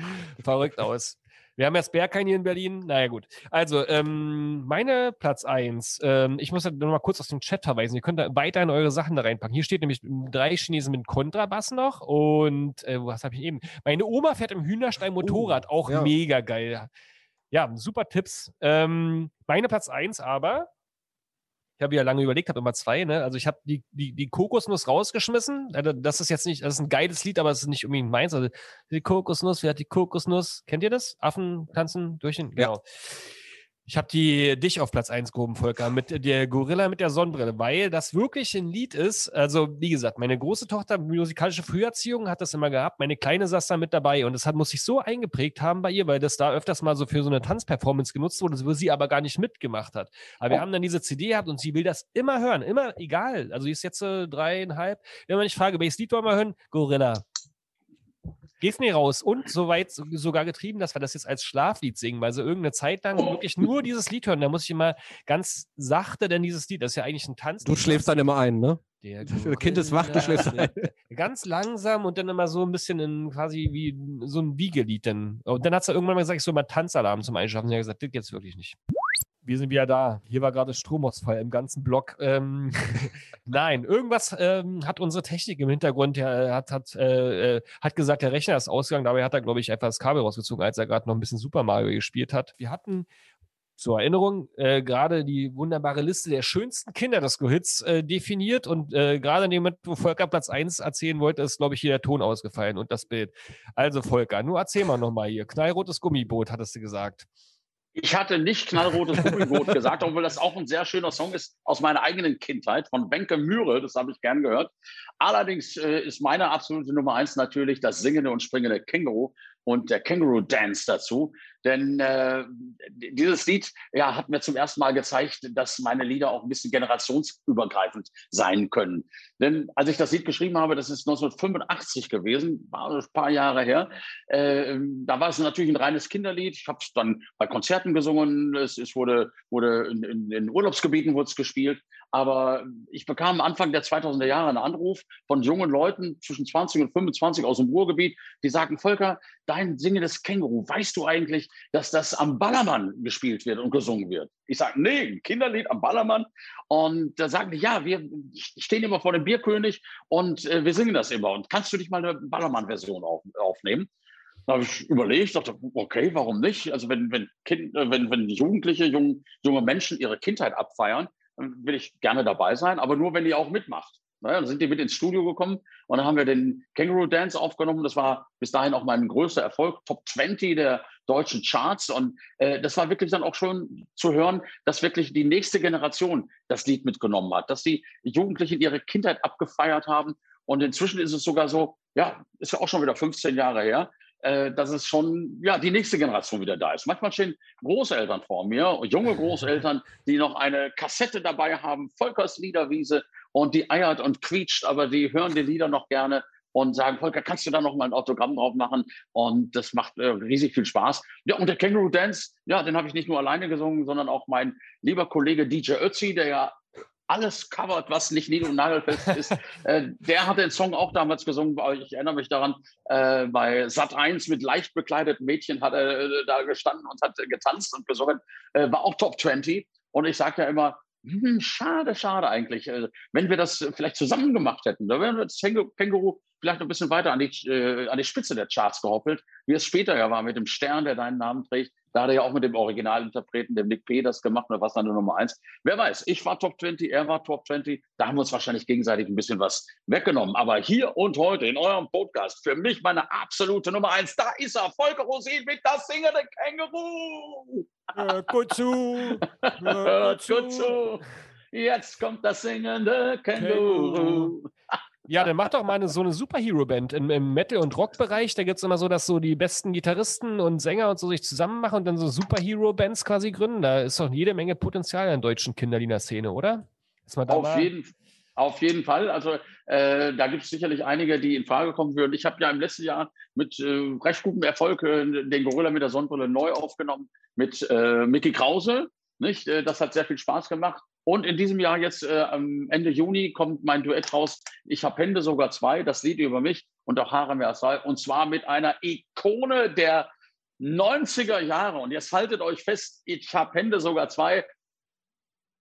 verrückt aus. Wir haben jetzt Berghain hier in Berlin. Naja, gut. Also, ähm, meine Platz 1. Ähm, ich muss noch mal kurz aus dem Chat verweisen. Ihr könnt da weiterhin eure Sachen da reinpacken. Hier steht nämlich drei Chinesen mit Kontrabass noch. Und äh, was habe ich eben? Meine Oma fährt im Hühnerstall Motorrad. auch ja. mega geil. Ja, super Tipps. Ähm, meine Platz 1 aber. Ich habe ja lange überlegt, habe immer zwei, ne? Also ich habe die, die, die Kokosnuss rausgeschmissen. Das ist jetzt nicht, das ist ein geiles Lied, aber es ist nicht unbedingt meins. Also die Kokosnuss, wer hat die Kokosnuss? Kennt ihr das? Affen tanzen durch den. Ja. Ich habe die dich auf Platz 1 gehoben, Volker, mit der Gorilla mit der Sonnenbrille, weil das wirklich ein Lied ist. Also, wie gesagt, meine große Tochter, musikalische Früherziehung, hat das immer gehabt. Meine Kleine saß da mit dabei und das hat, muss sich so eingeprägt haben bei ihr, weil das da öfters mal so für so eine Tanzperformance genutzt wurde, wo sie aber gar nicht mitgemacht hat. Aber wir Oh. haben dann diese CD gehabt und sie will das immer hören, immer egal. Also, sie ist jetzt äh, dreieinhalb. Wenn man nicht frage, welches Lied wollen wir hören? Gorilla. Nicht raus. Und so weit so- sogar getrieben, dass wir das jetzt als Schlaflied singen, weil sie irgendeine Zeit lang wirklich nur dieses Lied hören. Da muss ich immer ganz sachte, denn dieses Lied, das ist ja eigentlich ein Tanz. Du schläfst dann immer ein, ne? Der Das Kind ist wach, du schläfst ein. Ganz langsam und dann immer so ein bisschen in quasi wie so ein Wiegelied. Dann. Und dann hat sie irgendwann mal gesagt, ich soll mal Tanzalarm zum Einschlafen. Sie hat gesagt, das jetzt wirklich nicht. Wir sind wieder da. Hier war gerade Stromausfall im ganzen Block. Ähm, nein, irgendwas ähm, hat unsere Technik im Hintergrund, der hat, hat, äh, äh, hat gesagt, der Rechner ist ausgegangen. Dabei hat er, glaube ich, einfach das Kabel rausgezogen, als er gerade noch ein bisschen Super Mario gespielt hat. Wir hatten zur Erinnerung äh, gerade die wunderbare Liste der schönsten Kinderdisco-Hits äh, definiert und äh, gerade in dem Moment, wo Volker Platz 1 erzählen wollte, ist, glaube ich, hier der Ton ausgefallen und das Bild. Also Volker, nur erzähl mal nochmal hier. Knallrotes Gummiboot, hattest du gesagt. Ich hatte nicht knallrotes Gummiboot gesagt, obwohl das auch ein sehr schöner Song ist aus meiner eigenen Kindheit von Wenke Mühre. Das habe ich gern gehört. Allerdings äh, ist meine absolute Nummer eins natürlich das singende und springende Känguru und der Känguru Dance dazu. Denn äh, dieses Lied ja, hat mir zum ersten Mal gezeigt, dass meine Lieder auch ein bisschen generationsübergreifend sein können. Denn als ich das Lied geschrieben habe, das ist 1985 gewesen, war ein paar Jahre her, äh, da war es natürlich ein reines Kinderlied. Ich habe es dann bei Konzerten gesungen, es, es wurde, wurde in, in, in Urlaubsgebieten wurde es gespielt. Aber ich bekam Anfang der 2000er Jahre einen Anruf von jungen Leuten zwischen 20 und 25 aus dem Ruhrgebiet, die sagten, Volker, dein singendes Känguru, weißt du eigentlich, dass das am Ballermann gespielt wird und gesungen wird? Ich sage, nee, Kinderlied am Ballermann. Und da sagten die, ja, wir stehen immer vor dem Bierkönig und äh, wir singen das immer. Und kannst du dich mal eine Ballermann-Version auf, aufnehmen? Da habe ich überlegt, dachte, okay, warum nicht? Also wenn, wenn, kind, äh, wenn, wenn Jugendliche, jung, junge Menschen ihre Kindheit abfeiern, dann will ich gerne dabei sein, aber nur, wenn ihr auch mitmacht. Naja, dann sind die mit ins Studio gekommen und dann haben wir den Kangaroo Dance aufgenommen. Das war bis dahin auch mein größter Erfolg, Top 20 der deutschen Charts. Und äh, das war wirklich dann auch schon zu hören, dass wirklich die nächste Generation das Lied mitgenommen hat, dass die Jugendlichen ihre Kindheit abgefeiert haben. Und inzwischen ist es sogar so, ja, ist ja auch schon wieder 15 Jahre her, äh, dass es schon ja, die nächste Generation wieder da ist. Manchmal stehen Großeltern vor mir, junge Großeltern, die noch eine Kassette dabei haben, Volkers Liederwiese, und die eiert und quietscht, aber die hören die Lieder noch gerne und sagen, Volker, kannst du da noch mal ein Autogramm drauf machen? Und das macht äh, riesig viel Spaß. Ja, und der Kangaroo Dance, ja, den habe ich nicht nur alleine gesungen, sondern auch mein lieber Kollege DJ Ötzi, der ja alles covert, was nicht und nagelfest ist. äh, der hat den Song auch damals gesungen. Ich erinnere mich daran, äh, bei Sat 1 mit leicht bekleideten Mädchen hat er äh, da gestanden und hat getanzt und gesungen. Äh, war auch Top 20. Und ich sage ja immer, hm, schade, schade eigentlich. Äh, wenn wir das vielleicht zusammen gemacht hätten, da wären wir das Känguru vielleicht ein bisschen weiter an die, äh, an die Spitze der Charts gehoppelt, wie es später ja war mit dem Stern, der deinen Namen trägt. Da hat er ja auch mit dem Originalinterpreten, dem Nick P., das gemacht und was dann nur Nummer eins. Wer weiß, ich war Top 20, er war Top 20. Da haben wir uns wahrscheinlich gegenseitig ein bisschen was weggenommen. Aber hier und heute in eurem Podcast, für mich meine absolute Nummer eins, da ist er, Volker Rosin mit das singende Känguru. Hört gut zu. Hört gut zu. Jetzt kommt das singende Känguru. Ja, dann mach doch mal eine, so eine Superhero-Band im, im Metal- und Rock-Bereich. Da gibt es immer so, dass so die besten Gitarristen und Sänger und so sich zusammen machen und dann so Superhero-Bands quasi gründen. Da ist doch jede Menge Potenzial in der deutschen Kinderlieder-Szene, oder? Auf jeden, auf jeden Fall. Also äh, da gibt es sicherlich einige, die in Frage kommen würden. Ich habe ja im letzten Jahr mit äh, recht gutem Erfolg äh, den Gorilla mit der Sonnenbrille neu aufgenommen mit äh, Mickey Krause. Nicht? Äh, das hat sehr viel Spaß gemacht. Und in diesem Jahr jetzt äh, am Ende Juni kommt mein Duett raus. Ich habe Hände sogar zwei, das Lied über mich und auch Haare mehr als zwei. Und zwar mit einer Ikone der 90er Jahre. Und jetzt haltet euch fest, ich habe Hände sogar zwei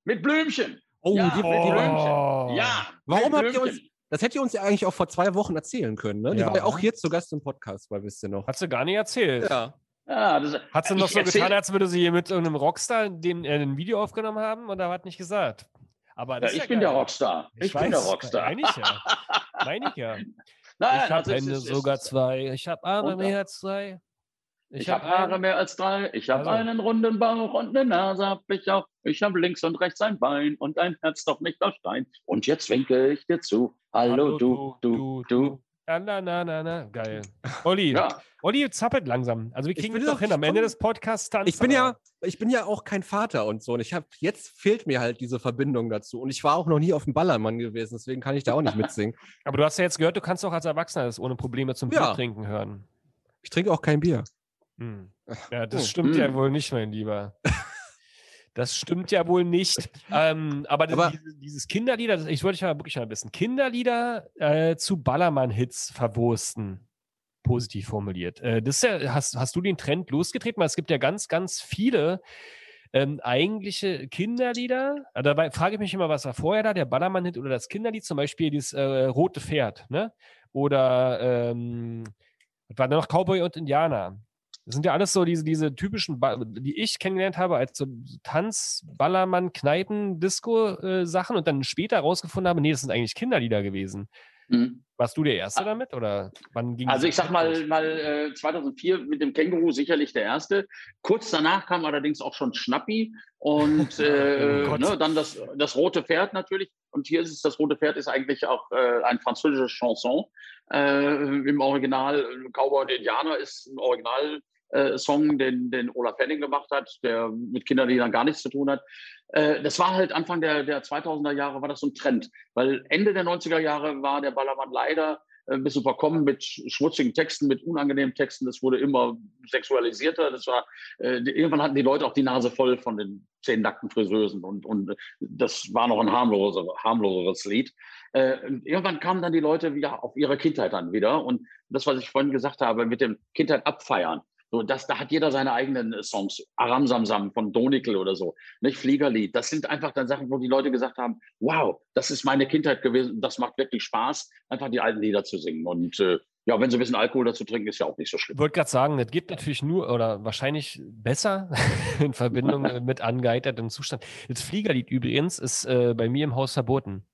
mit Blümchen. Oh, ja, die, die mit Oh. Blümchen. Ja. Warum habt ihr uns. Blümchen. Das hättet ihr uns ja eigentlich auch vor zwei Wochen erzählen können. Ne? Die Ja. war ja auch hier zu Gast im Podcast, weil wisst ihr noch. Hat sie gar nicht erzählt. Ja. Ja, das, Hat sie noch ich so erzähl- getan, als würde sie hier mit irgendeinem Rockstar den, äh, ein Video aufgenommen haben oder hat nicht gesagt? Aber Ja, ich ja bin geil. der Rockstar. Ich, bin der Rockstar. Meine ich ja. Meine ich ja. Nein, ich habe also Hände sogar ist- zwei. Ich habe Arme Und- mehr als zwei. Ich, habe Haare mehr als drei. Ich habe Also. einen runden Bauch und eine Nase hab ich auch. Ich habe links und rechts ein Bein und ein Herz doch nicht aus Stein. Und jetzt winke ich dir zu. Hallo, du, du, du. Ja, na, na, na, na. Geil. Olli, Ja, Olli zappelt langsam. Also wir kriegen das doch hin. Am Ende des Podcasts tanzen Ich bin ja, ich bin ja auch kein Vater und so. Und ich habe jetzt fehlt mir halt diese Verbindung dazu. Und ich war auch noch nie auf dem Ballermann gewesen, deswegen kann ich da auch nicht mitsingen. Aber du hast ja jetzt gehört, du kannst auch als Erwachsener das ohne Probleme zum Ja. Bier trinken hören. Ich trinke auch kein Bier. Hm. Ja, das Hm. stimmt ja Hm. wohl nicht, mein Lieber. Das stimmt ja wohl nicht. Ähm, aber, Aber- dieses, dieses Kinderlieder, das, ich wollte dich mal wirklich mal wissen, Kinderlieder äh, zu Ballermann-Hits verwursten. Positiv formuliert. Äh, das ist ja, hast, hast du den Trend losgetreten? Weil es gibt ja ganz, ganz viele ähm, eigentliche Kinderlieder. Äh, Dabei frage ich mich immer, was war vorher da, der Ballermann-Hit oder das Kinderlied? Zum Beispiel dieses äh, Rote Pferd, ne? Oder ähm, war da noch Cowboy und Indianer? Das sind ja alles so diese, diese typischen, ba die ich kennengelernt habe als so Tanz, Ballermann, Kneipen, Disco-Sachen und dann später rausgefunden habe, nee, das sind eigentlich Kinderlieder gewesen. mhm. Warst du der Erste damit oder wann ging Also ich sag mal, los? mal äh, 2004 mit dem Känguru sicherlich der erste. Kurz danach kam allerdings auch schon Schnappi und äh, Oh Gott. ne, dann das, das rote Pferd natürlich. Und hier ist es, das rote Pferd ist eigentlich auch äh, ein französisches Chanson. Äh, Im Original äh, Cowboy und Indianer ist ein Original. Äh, Song, den, den Olaf Henning gemacht hat, der mit Kinderliedern gar nichts zu tun hat. Äh, das war halt Anfang der, der 2000er Jahre, war das so ein Trend. Weil Ende der 90er Jahre war der Ballermann leider äh, ein bisschen verkommen mit sch- schmutzigen Texten, mit unangenehmen Texten. Das wurde immer sexualisierter. Das war, äh, die- irgendwann hatten die Leute auch die Nase voll von den zehn nackten Friseusen und, und das war noch ein harmloser, harmloseres Lied. Äh, irgendwann kamen dann die Leute wieder auf ihre Kindheit dann wieder. Und das, was ich vorhin gesagt habe, mit dem Kindheit abfeiern. So, das, da hat jeder seine eigenen äh, Songs. Aram Samsam von Donikel oder so. Nicht Fliegerlied. Das sind einfach dann Sachen, wo die Leute gesagt haben, wow, das ist meine Kindheit gewesen. Das macht wirklich Spaß, einfach die alten Lieder zu singen. Und äh, ja, wenn sie ein bisschen Alkohol dazu trinken, ist ja auch nicht so Ich schlimm. wollte gerade sagen, das geht natürlich nur oder wahrscheinlich besser in Verbindung äh, mit angeheitertem Zustand. Das Fliegerlied übrigens ist äh, bei mir im Haus verboten.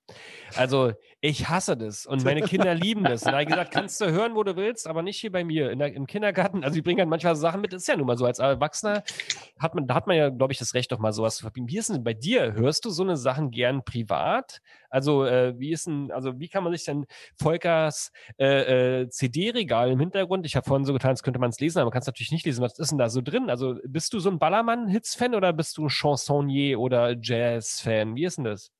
Also Ich hasse das und meine Kinder lieben das. Und da habe ich gesagt, kannst du hören, wo du willst, aber nicht hier bei mir der, im Kindergarten. Also, die bringen halt manchmal Sachen mit. Das ist ja nun mal so. Als Erwachsener hat man, da hat man ja, glaube ich, das Recht, doch mal sowas zu verbieten. Wie ist denn bei dir? Hörst du so eine Sachen gern privat? Also, äh, wie ist denn, also, wie kann man sich denn Volkers äh, äh, CD-Regal im Hintergrund? Ich habe vorhin so getan, als könnte man es lesen, aber man kann es natürlich nicht lesen. Was ist denn da so drin? Also, bist du so ein Ballermann-Hits-Fan oder bist du Chansonnier oder Jazz-Fan? Wie ist denn das?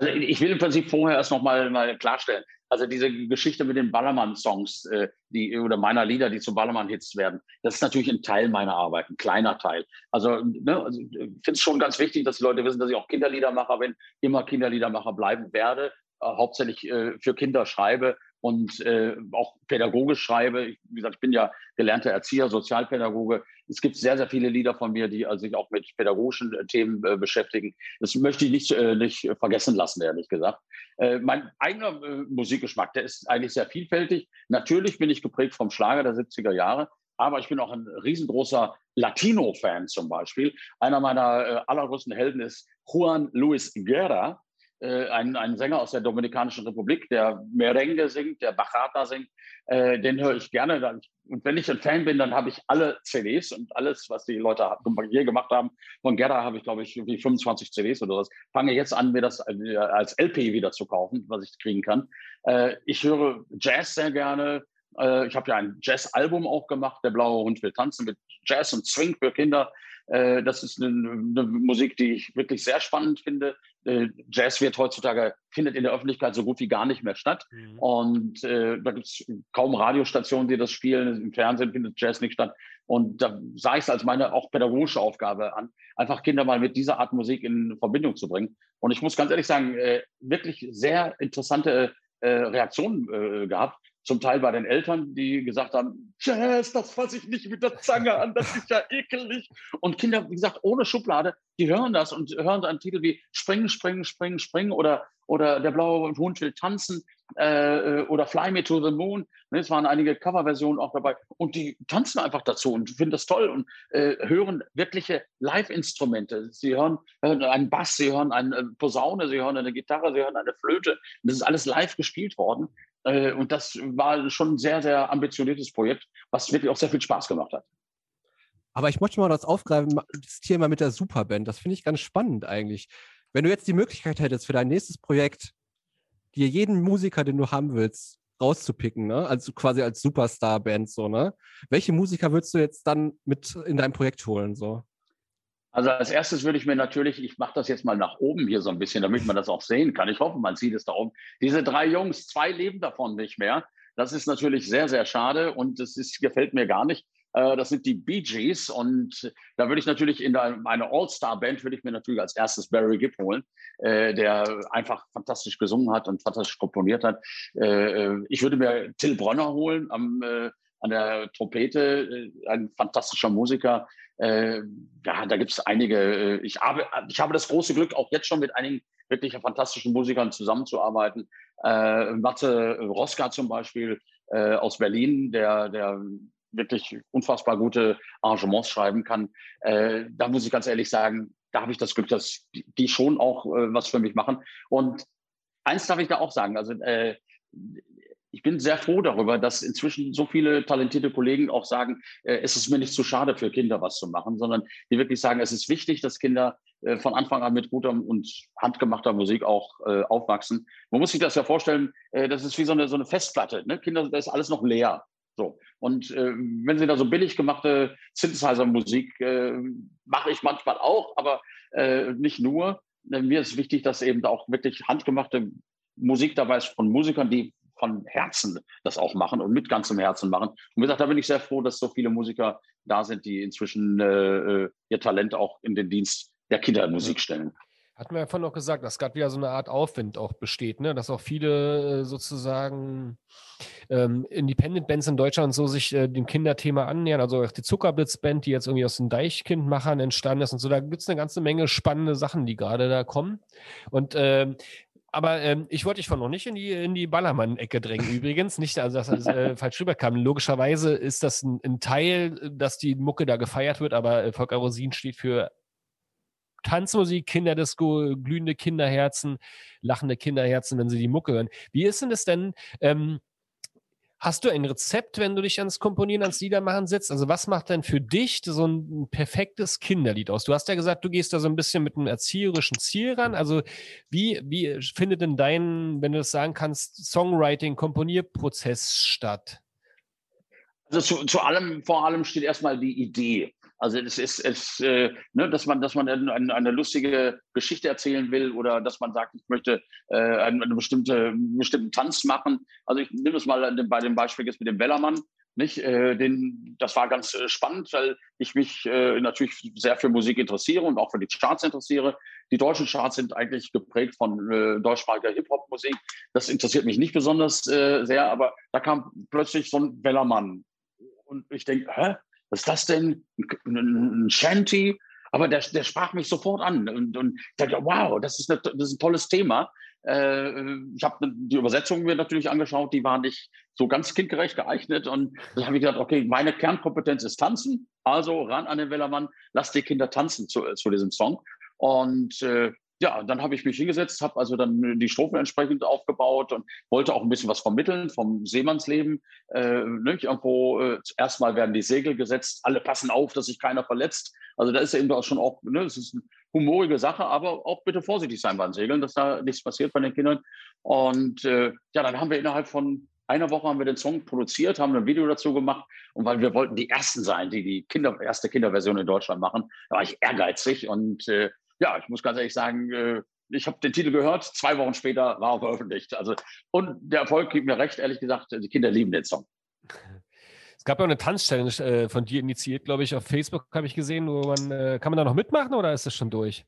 Also ich will im Prinzip vorher erst noch mal, klarstellen. Also diese Geschichte mit den Ballermann-Songs, äh, die oder meiner Lieder, die zu Ballermann-Hits werden, das ist natürlich ein Teil meiner Arbeit, ein kleiner Teil. Also, ne, also ich finde es schon ganz wichtig, dass die Leute wissen, dass ich auch Kinderliedermacher bin, immer Kinderliedermacher bleiben werde, äh, hauptsächlich äh, für Kinder schreibe und äh, auch pädagogisch schreibe. Ich, wie gesagt, ich bin ja gelernter Erzieher, Sozialpädagoge. Es gibt sehr, sehr viele Lieder von mir, die also sich auch mit pädagogischen äh, Themen äh, beschäftigen. Das möchte ich nicht, äh, nicht vergessen lassen, ehrlich gesagt. Äh, mein eigener äh, Musikgeschmack, der ist eigentlich sehr vielfältig. Natürlich bin ich geprägt vom Schlager der 70er Jahre, aber ich bin auch ein riesengroßer Latino-Fan zum Beispiel. Einer meiner äh, allergrößten Helden ist Juan Luis Guerra äh, ein, ein Sänger aus der Dominikanischen Republik, der Merengue singt, der Bachata singt. Äh, den höre ich gerne. Und wenn ich ein Fan bin, dann habe ich alle CDs und alles, was die Leute hier gemacht haben. Von Gerda habe ich, glaube ich, wie 25 CDs oder was. Fange jetzt an, mir das äh, als LP wieder zu kaufen, was ich kriegen kann. Äh, ich höre Jazz sehr gerne. Äh, ich habe ja ein Jazz-Album auch gemacht, Der blaue Hund will tanzen, mit Jazz und Swing für Kinder. Äh, das ist eine, eine, Musik, die ich wirklich sehr spannend finde. Äh, Jazz wird heutzutage, findet in der Öffentlichkeit so gut wie gar nicht mehr statt. Mhm. Und äh, da gibt es kaum Radiostationen, die das spielen. Im Fernsehen findet Jazz nicht statt. Und da sah ich es als meine auch pädagogische Aufgabe an, einfach Kinder mal mit dieser Art Musik in Verbindung zu bringen. Und ich muss ganz ehrlich sagen, äh, wirklich sehr interessante Reaktionen gehabt. Zum Teil bei den Eltern, die gesagt haben, Jazz, das fasse ich nicht mit der Zange an, das ist ja ekelig. Und Kinder, wie gesagt, ohne Schublade, die hören das und hören einen Titel wie Springen, Springen, Springen, Springen oder, oder Der blaue Hund will tanzen äh, oder Fly Me to the Moon. Ne, es waren einige Coverversionen auch dabei. Und die tanzen einfach dazu und finden das toll und äh, hören wirkliche Live-Instrumente. Sie hören, hören, einen Bass, sie hören eine Posaune, sie hören eine Gitarre, sie hören eine Flöte. Das ist alles live gespielt worden. Äh, und das war schon ein sehr, sehr ambitioniertes Projekt, was wirklich auch sehr viel Spaß gemacht hat. Aber ich möchte mal das aufgreifen, das Thema mit der Superband. Das finde ich ganz spannend eigentlich. Wenn du jetzt die Möglichkeit hättest, für dein nächstes Projekt dir jeden Musiker, den du haben willst, rauszupicken, ne? Also quasi als Superstar-Band, so, ne? Welche Musiker würdest du jetzt dann mit in dein Projekt holen, so? Also als erstes würde ich mir natürlich, ich mache das jetzt mal nach oben hier so ein bisschen, damit man das auch sehen kann. Ich hoffe, man sieht es da oben. Diese drei Jungs, zwei leben davon nicht mehr. Das ist natürlich sehr, sehr schade und das ist, gefällt mir gar nicht. Äh, das sind die Bee Gees und da würde ich natürlich in eine All-Star-Band würde ich mir natürlich als erstes Barry Gibb holen, äh, der einfach fantastisch gesungen hat und fantastisch komponiert hat. Äh, ich würde mir Till Bronner holen am, an der Trompete, ein fantastischer Musiker, äh, ja, da gibt es einige. Äh, ich habe, ich habe das große Glück, auch jetzt schon mit einigen wirklich fantastischen Musikern zusammenzuarbeiten. Äh, Matze Roska zum Beispiel äh, aus Berlin, der, der wirklich unfassbar gute Arrangements schreiben kann. Äh, da muss ich ganz ehrlich sagen, da habe ich das Glück, dass die schon auch äh, was für mich machen. Und eins darf ich da auch sagen, also äh, ich bin sehr froh darüber, dass inzwischen so viele talentierte Kollegen auch sagen, äh, es ist mir nicht zu schade für Kinder was zu machen, sondern die wirklich sagen, es ist wichtig, dass Kinder äh, von Anfang an mit guter und handgemachter Musik auch äh, aufwachsen. Man muss sich das ja vorstellen, äh, das ist wie so eine, so eine Festplatte. Ne? Kinder, da ist alles noch leer. So. Und äh, wenn sie da so billig gemachte Synthesizer-Musik äh, mache ich manchmal auch, aber nicht nur. Mir ist wichtig, dass eben auch wirklich handgemachte Musik dabei ist von Musikern, die von Herzen das auch machen und mit ganzem Herzen machen. Und wie gesagt, da bin ich sehr froh, dass so viele Musiker da sind, die inzwischen äh, äh ihr Talent auch in den Dienst der Kindermusik stellen. Hatten wir ja vorhin noch gesagt, dass gerade wieder so eine Art Aufwind auch besteht, ne? dass auch viele äh, sozusagen ähm, Independent-Bands in Deutschland so sich äh, dem Kinderthema annähern. Also auch die Zuckerblitz-Band, die jetzt irgendwie aus den Deichkind-Machern entstanden ist und so. Da gibt es eine ganze Menge spannende Sachen, die gerade da kommen. Und ähm, aber ähm, ich wollte dich von noch nicht in die, in die Ballermann-Ecke drängen, übrigens. Nicht, also dass das äh, falsch rüberkam. Logischerweise ist das ein, ein, Teil, dass die Mucke da gefeiert wird, aber äh, Volker Rosin steht für Tanzmusik, Kinderdisco, glühende Kinderherzen, lachende Kinderherzen, wenn sie die Mucke hören. Wie ist denn das denn? Ähm, Hast du ein Rezept, wenn du dich ans Komponieren, ans Liedermachen setzt? Also was macht denn für dich so ein perfektes Kinderlied aus? Du hast ja gesagt, du gehst da so ein bisschen mit einem erzieherischen Ziel ran. Also wie, wie findet denn dein, wenn du das sagen kannst, Songwriting, Komponierprozess statt? Also zu, zu allem, vor allem steht erstmal die Idee. Also es ist, es, äh, ne, dass man, dass man eine, eine, lustige Geschichte erzählen will oder dass man sagt, ich möchte äh, eine, eine bestimmte, einen bestimmten Tanz machen. Also ich nehme es mal bei dem Beispiel jetzt mit dem Wellermann. Nicht? Äh, den, das war ganz äh, spannend, weil ich mich äh, natürlich sehr für Musik interessiere und auch für die Charts interessiere. Die deutschen Charts sind eigentlich geprägt von äh, deutschsprachiger Hip-Hop-Musik. Das interessiert mich nicht besonders äh, sehr, aber da kam plötzlich so ein Wellermann. Und ich denke, hä? Was ist das denn? Ein, Shanty? Aber der, der sprach mich sofort an und, und dachte, wow, das ist, eine, das ist ein tolles Thema. Äh, ich habe die Übersetzungen mir natürlich angeschaut, die waren nicht so ganz kindgerecht geeignet. Und dann habe ich gedacht, okay, meine Kernkompetenz ist Tanzen. Also ran an den Wellermann, lass die Kinder tanzen zu, zu diesem Song. Und äh, ja, dann habe ich mich hingesetzt, habe also dann die Strophen entsprechend aufgebaut und wollte auch ein bisschen was vermitteln vom Seemannsleben. Äh, ne? Irgendwo äh, erstmal werden die Segel gesetzt, alle passen auf, dass sich keiner verletzt. Also da ist eben auch schon auch, ne, es ist eine humorige Sache, aber auch bitte vorsichtig sein beim Segeln, dass da nichts passiert bei den Kindern. Und äh, ja, dann haben wir innerhalb von einer Woche haben wir den Song produziert, haben ein Video dazu gemacht und weil wir wollten die ersten sein, die die Kinder, erste Kinderversion in Deutschland machen, da war ich ehrgeizig und äh, ja, ich muss ganz ehrlich sagen, äh, ich habe den Titel gehört, zwei Wochen später war er veröffentlicht. Also, und der Erfolg gibt mir recht, ehrlich gesagt, die Kinder lieben den Song. Es gab ja auch eine Tanzchallenge äh, von dir initiiert, glaube ich, auf Facebook habe ich gesehen, man, äh, kann man da noch mitmachen oder ist das schon durch?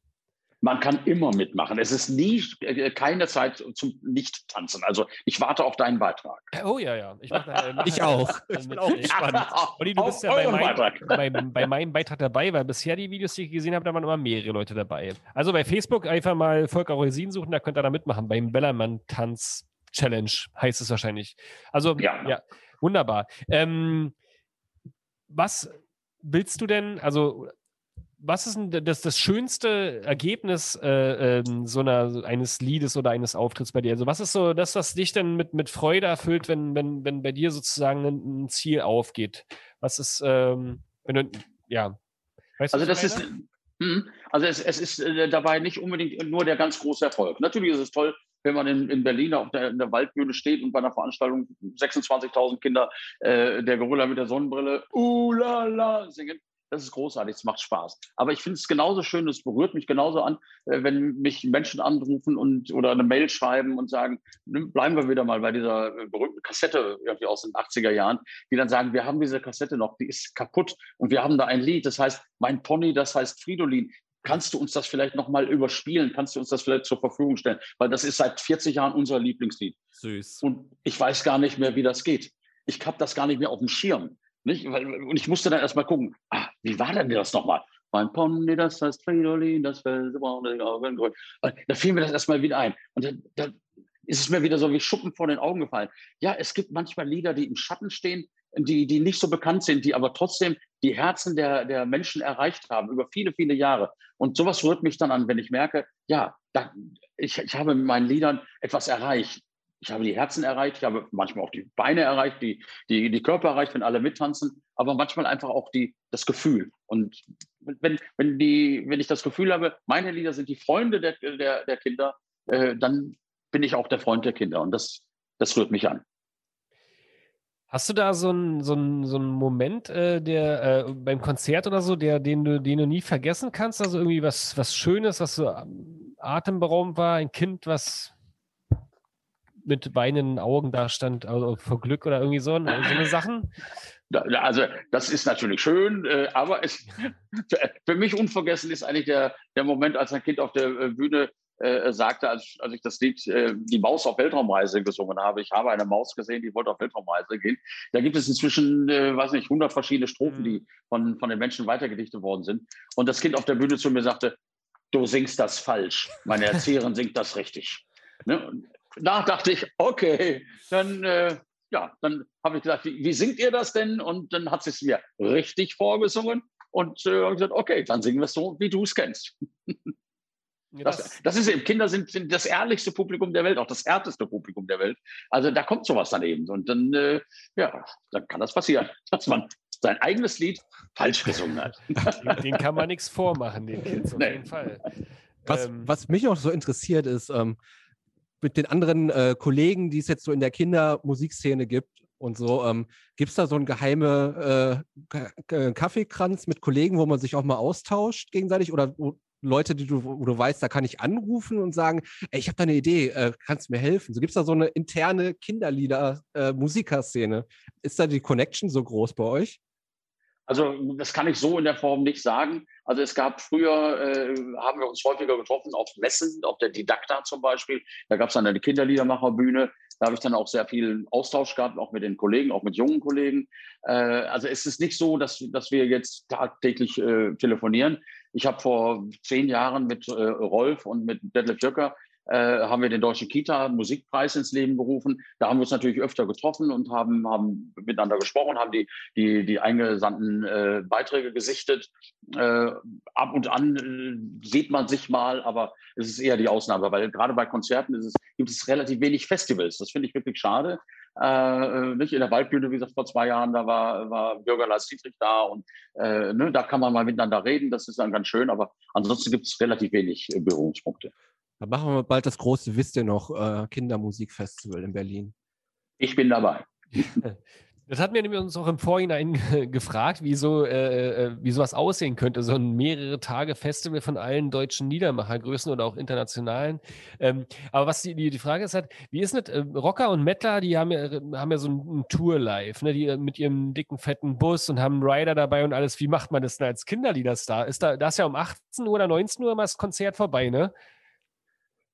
Man kann immer mitmachen. Es ist nie äh, keine Zeit zum Nicht-Tanzen. Also ich warte auf deinen Beitrag. Oh ja, ja. Ich, mach, äh, ich auch. Ich bin auch gespannt. Olli, du bist ja bei, mein, bei, bei, meinem Beitrag dabei, weil bisher die Videos, die ich gesehen habe, da waren immer mehrere Leute dabei. Also bei Facebook einfach mal Volker Reusin suchen, da könnt ihr da mitmachen. Beim Bellermann-Tanz-Challenge heißt es wahrscheinlich. Also ja, ja wunderbar. Ähm, was willst du denn, also was ist denn das, das schönste Ergebnis äh, äh, so einer, eines Liedes oder eines Auftritts bei dir? Also was ist so das, was dich denn mit, mit Freude erfüllt, wenn, wenn, wenn bei dir sozusagen ein, ein Ziel aufgeht? Was ist, ähm, wenn du, ja. Weißt also das ist, hm, also es, es ist äh, dabei nicht unbedingt nur der ganz große Erfolg. Natürlich ist es toll, wenn man in, in Berlin auf der, in der Waldbühne steht und bei einer Veranstaltung 26.000 Kinder äh, der Gorilla mit der Sonnenbrille, uh la la, singen. Das ist großartig, es macht Spaß. Aber ich finde es genauso schön, es berührt mich genauso an, äh, wenn mich Menschen anrufen und oder eine Mail schreiben und sagen, bleiben wir wieder mal bei dieser äh, berühmten Kassette irgendwie aus den 80er Jahren, die dann sagen, wir haben diese Kassette noch, die ist kaputt und wir haben da ein Lied, das heißt, mein Pony, das heißt Fridolin. Kannst du uns das vielleicht nochmal überspielen? Kannst du uns das vielleicht zur Verfügung stellen? Weil das ist seit 40 Jahren unser Lieblingslied. Süß. Und ich weiß gar nicht mehr, wie das geht. Ich habe das gar nicht mehr auf dem Schirm. Nicht? Und ich musste dann erstmal gucken, ah, wie war denn das nochmal? Mein Pony, das heißt Fridolin, das Felsenbraune Augengrün. Da fiel mir das erstmal wieder ein. Und da ist es mir wieder so wie Schuppen vor den Augen gefallen. Ja, es gibt manchmal Lieder, die im Schatten stehen, die, die nicht so bekannt sind, die aber trotzdem die Herzen der, der Menschen erreicht haben über viele, viele Jahre. Und sowas rührt mich dann an, wenn ich merke, ja, da, ich, ich habe mit meinen Liedern etwas erreicht ich habe die Herzen erreicht, ich habe manchmal auch die Beine erreicht, die, die, die Körper erreicht, wenn alle mittanzen, aber manchmal einfach auch die, das Gefühl. Und wenn, wenn, die, wenn ich das Gefühl habe, meine Lieder sind die Freunde der, der, der Kinder, äh, dann bin ich auch der Freund der Kinder und das, das rührt mich an. Hast du da so einen so so einen Moment, äh, der äh, beim Konzert oder so, der, den du, den du nie vergessen kannst? Also irgendwie was, was Schönes, was so atemberaubend war, ein Kind, was mit weinenden Augen da stand, also vor Glück oder irgendwie so, so eine Sachen? Also das ist natürlich schön, äh, aber es, für mich unvergessen ist eigentlich der, der Moment, als ein Kind auf der äh, Bühne äh, sagte, als, als ich das Lied äh, Die Maus auf Weltraumreise gesungen habe. Ich habe eine Maus gesehen, die wollte auf Weltraumreise gehen. Da gibt es inzwischen, äh, weiß nicht, 100 verschiedene Strophen, die mhm. von, von den Menschen weitergedichtet worden sind. Und das Kind auf der Bühne zu mir sagte, du singst das falsch. Meine Erzieherin singt das richtig. Ne? Da dachte ich, okay, dann, äh, ja, dann habe ich gesagt, wie, wie, singt ihr das denn? Und dann hat sie es mir richtig vorgesungen. und äh, gesagt, okay, dann singen wir es so, wie du es kennst. Ja, das, das, das, ist eben, Kinder sind, sind, das ehrlichste Publikum der Welt, auch das härteste Publikum der Welt. Also da kommt sowas dann eben. Und dann, äh, ja, dann kann das passieren, dass man sein eigenes Lied falsch gesungen hat. Den kann man nichts vormachen, den Kids auf nee. jeden Fall. Was, ähm, was mich auch so interessiert ist, ähm, mit den anderen äh, Kollegen, die es jetzt so in der Kindermusikszene gibt und so, ähm, gibt es da so einen geheimen äh, Kaffeekranz mit Kollegen, wo man sich auch mal austauscht gegenseitig oder Leute, die du, wo du weißt, da kann ich anrufen und sagen, ey, ich habe da eine Idee, äh, kannst du mir helfen? So gibt es da so eine interne Kinderlieder-Musikerszene. Äh, ist da die Connection so groß bei euch? Also das kann ich so in der Form nicht sagen. Also es gab früher, äh, haben wir uns häufiger getroffen auf Messen, auf der Didakta zum Beispiel. Da gab es dann eine Kinderliedermacherbühne. Da habe ich dann auch sehr viel Austausch gehabt, auch mit den Kollegen, auch mit jungen Kollegen. Äh, also es ist nicht so, dass, dass wir jetzt tagtäglich äh, telefonieren. Ich habe vor zehn Jahren mit äh, Rolf und mit Detlef Jöcker haben wir den Deutschen Kita-Musikpreis ins Leben gerufen. Da haben wir uns natürlich öfter getroffen und haben, haben miteinander gesprochen, haben die, die, die eingesandten äh, Beiträge gesichtet. Äh, ab und an äh, sieht man sich mal, aber es ist eher die Ausnahme, weil gerade bei Konzerten es, gibt es relativ wenig Festivals. Das finde ich wirklich schade. Äh, nicht in der Waldbühne, wie gesagt, vor zwei Jahren, da war, war Bürger Lars Dietrich da und äh, ne, da kann man mal miteinander reden, das ist dann ganz schön, aber ansonsten gibt es relativ wenig äh, Berührungspunkte. Dann machen wir bald das große, wisst ihr noch, äh, Kindermusikfestival in Berlin. Ich bin dabei. Das hatten wir uns auch im Vorhinein gefragt, wie, so, äh, äh, wie sowas aussehen könnte, so ein mehrere Tage Festival von allen deutschen Niedermachergrößen oder auch internationalen. Ähm, aber was die, die, die Frage ist halt, wie ist das? Äh, Rocker und Mettler, die haben ja, haben ja so ein, Tour-Live, ne, die äh, mit ihrem dicken, fetten Bus und haben einen Rider dabei und alles. Wie macht man das denn als Kinderliederstar? Ist da, da ist ja um 18 Uhr oder 19 Uhr mal das Konzert vorbei, ne?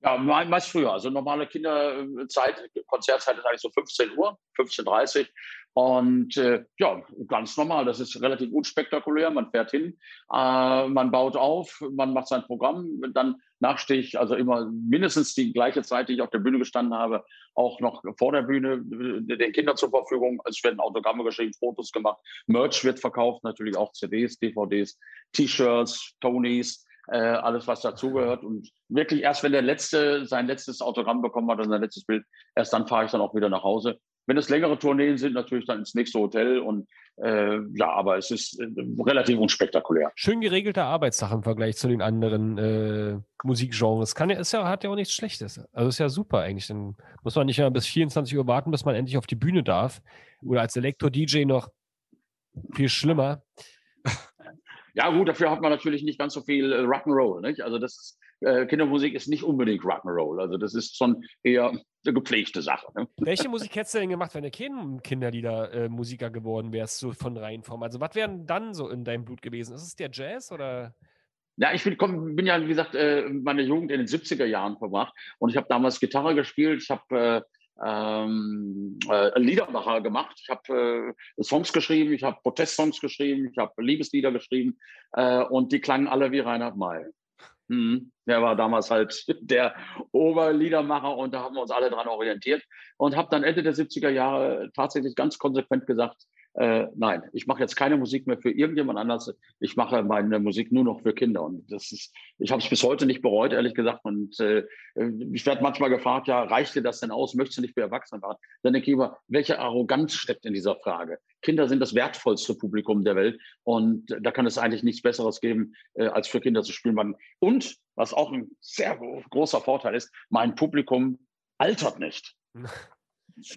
Ja, meist früher. Also normale Kinderzeit, Konzertzeit ist eigentlich so 15 Uhr, 15.30 Uhr. Und äh, ja, ganz normal. Das ist relativ unspektakulär. Man fährt hin, äh, man baut auf, man macht sein Programm. Dann nachstehe ich also immer mindestens die gleiche Zeit, die ich auf der Bühne gestanden habe, auch noch vor der Bühne äh, den Kindern zur Verfügung. Es werden Autogramme geschrieben, Fotos gemacht. Merch wird verkauft, natürlich auch CDs, DVDs, T-Shirts, Tonys. Äh, alles, was dazugehört. Und wirklich erst, wenn der Letzte sein letztes Autogramm bekommen hat und sein letztes Bild, erst dann fahre ich dann auch wieder nach Hause. Wenn es längere Tourneen sind, natürlich dann ins nächste Hotel und äh, ja, aber es ist äh, relativ unspektakulär. Schön geregelter Arbeitstag im Vergleich zu den anderen äh, Musikgenres. Kann ja, ist ja, hat ja auch nichts Schlechtes. Also ist ja super eigentlich. Dann muss man nicht mehr bis 24 Uhr warten, bis man endlich auf die Bühne darf. Oder als Elektro-DJ noch viel schlimmer. Ja, gut, dafür hat man natürlich nicht ganz so viel äh, Rock'n'Roll. Nicht? Also das ist, äh, Kindermusik ist nicht unbedingt Rock'n'Roll. Also das ist schon eher eine gepflegte Sache. Ne? Welche Musik hättest du denn gemacht, wenn du kein Kinderlieder-Musiker äh, geworden wärst, so von Reihenform? Also was wären dann so in deinem Blut gewesen? Ist es der Jazz oder? Ja, ich bin, komm, bin ja, wie gesagt, äh, meine Jugend in den 70er Jahren verbracht und ich habe damals Gitarre gespielt. Ich habe äh, ähm, äh, Liedermacher gemacht. Ich habe äh, Songs geschrieben, ich habe Protestsongs geschrieben, ich habe Liebeslieder geschrieben äh, und die klangen alle wie Reinhard May. Mhm. Der war damals halt der Oberliedermacher und da haben wir uns alle dran orientiert und habe dann Ende der 70er Jahre tatsächlich ganz konsequent gesagt, äh, nein, ich mache jetzt keine Musik mehr für irgendjemand anders. Ich mache meine Musik nur noch für Kinder. Und das ist, ich habe es bis heute nicht bereut, ehrlich gesagt. Und äh, ich werde manchmal gefragt, ja, reicht dir das denn aus? Möchtest du nicht für Erwachsene warten? Dann denke ich immer, welche Arroganz steckt in dieser Frage? Kinder sind das wertvollste Publikum der Welt. Und da kann es eigentlich nichts Besseres geben, äh, als für Kinder zu spielen. Und was auch ein sehr großer Vorteil ist, mein Publikum altert nicht.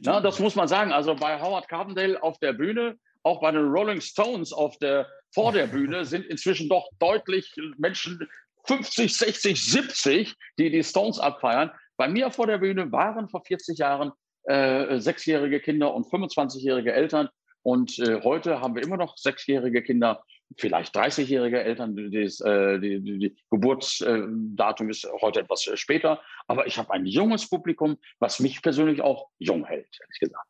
Na, das muss man sagen. Also bei Howard Carbondale auf der Bühne, auch bei den Rolling Stones auf der, vor der Bühne sind inzwischen doch deutlich Menschen 50, 60, 70, die die Stones abfeiern. Bei mir vor der Bühne waren vor 40 Jahren äh, sechsjährige Kinder und 25-jährige Eltern. Und äh, heute haben wir immer noch sechsjährige Kinder vielleicht 30-jährige Eltern, das, äh, die, die, Geburtsdatum ist heute etwas später, aber ich habe ein junges Publikum, was mich persönlich auch jung hält, ehrlich gesagt.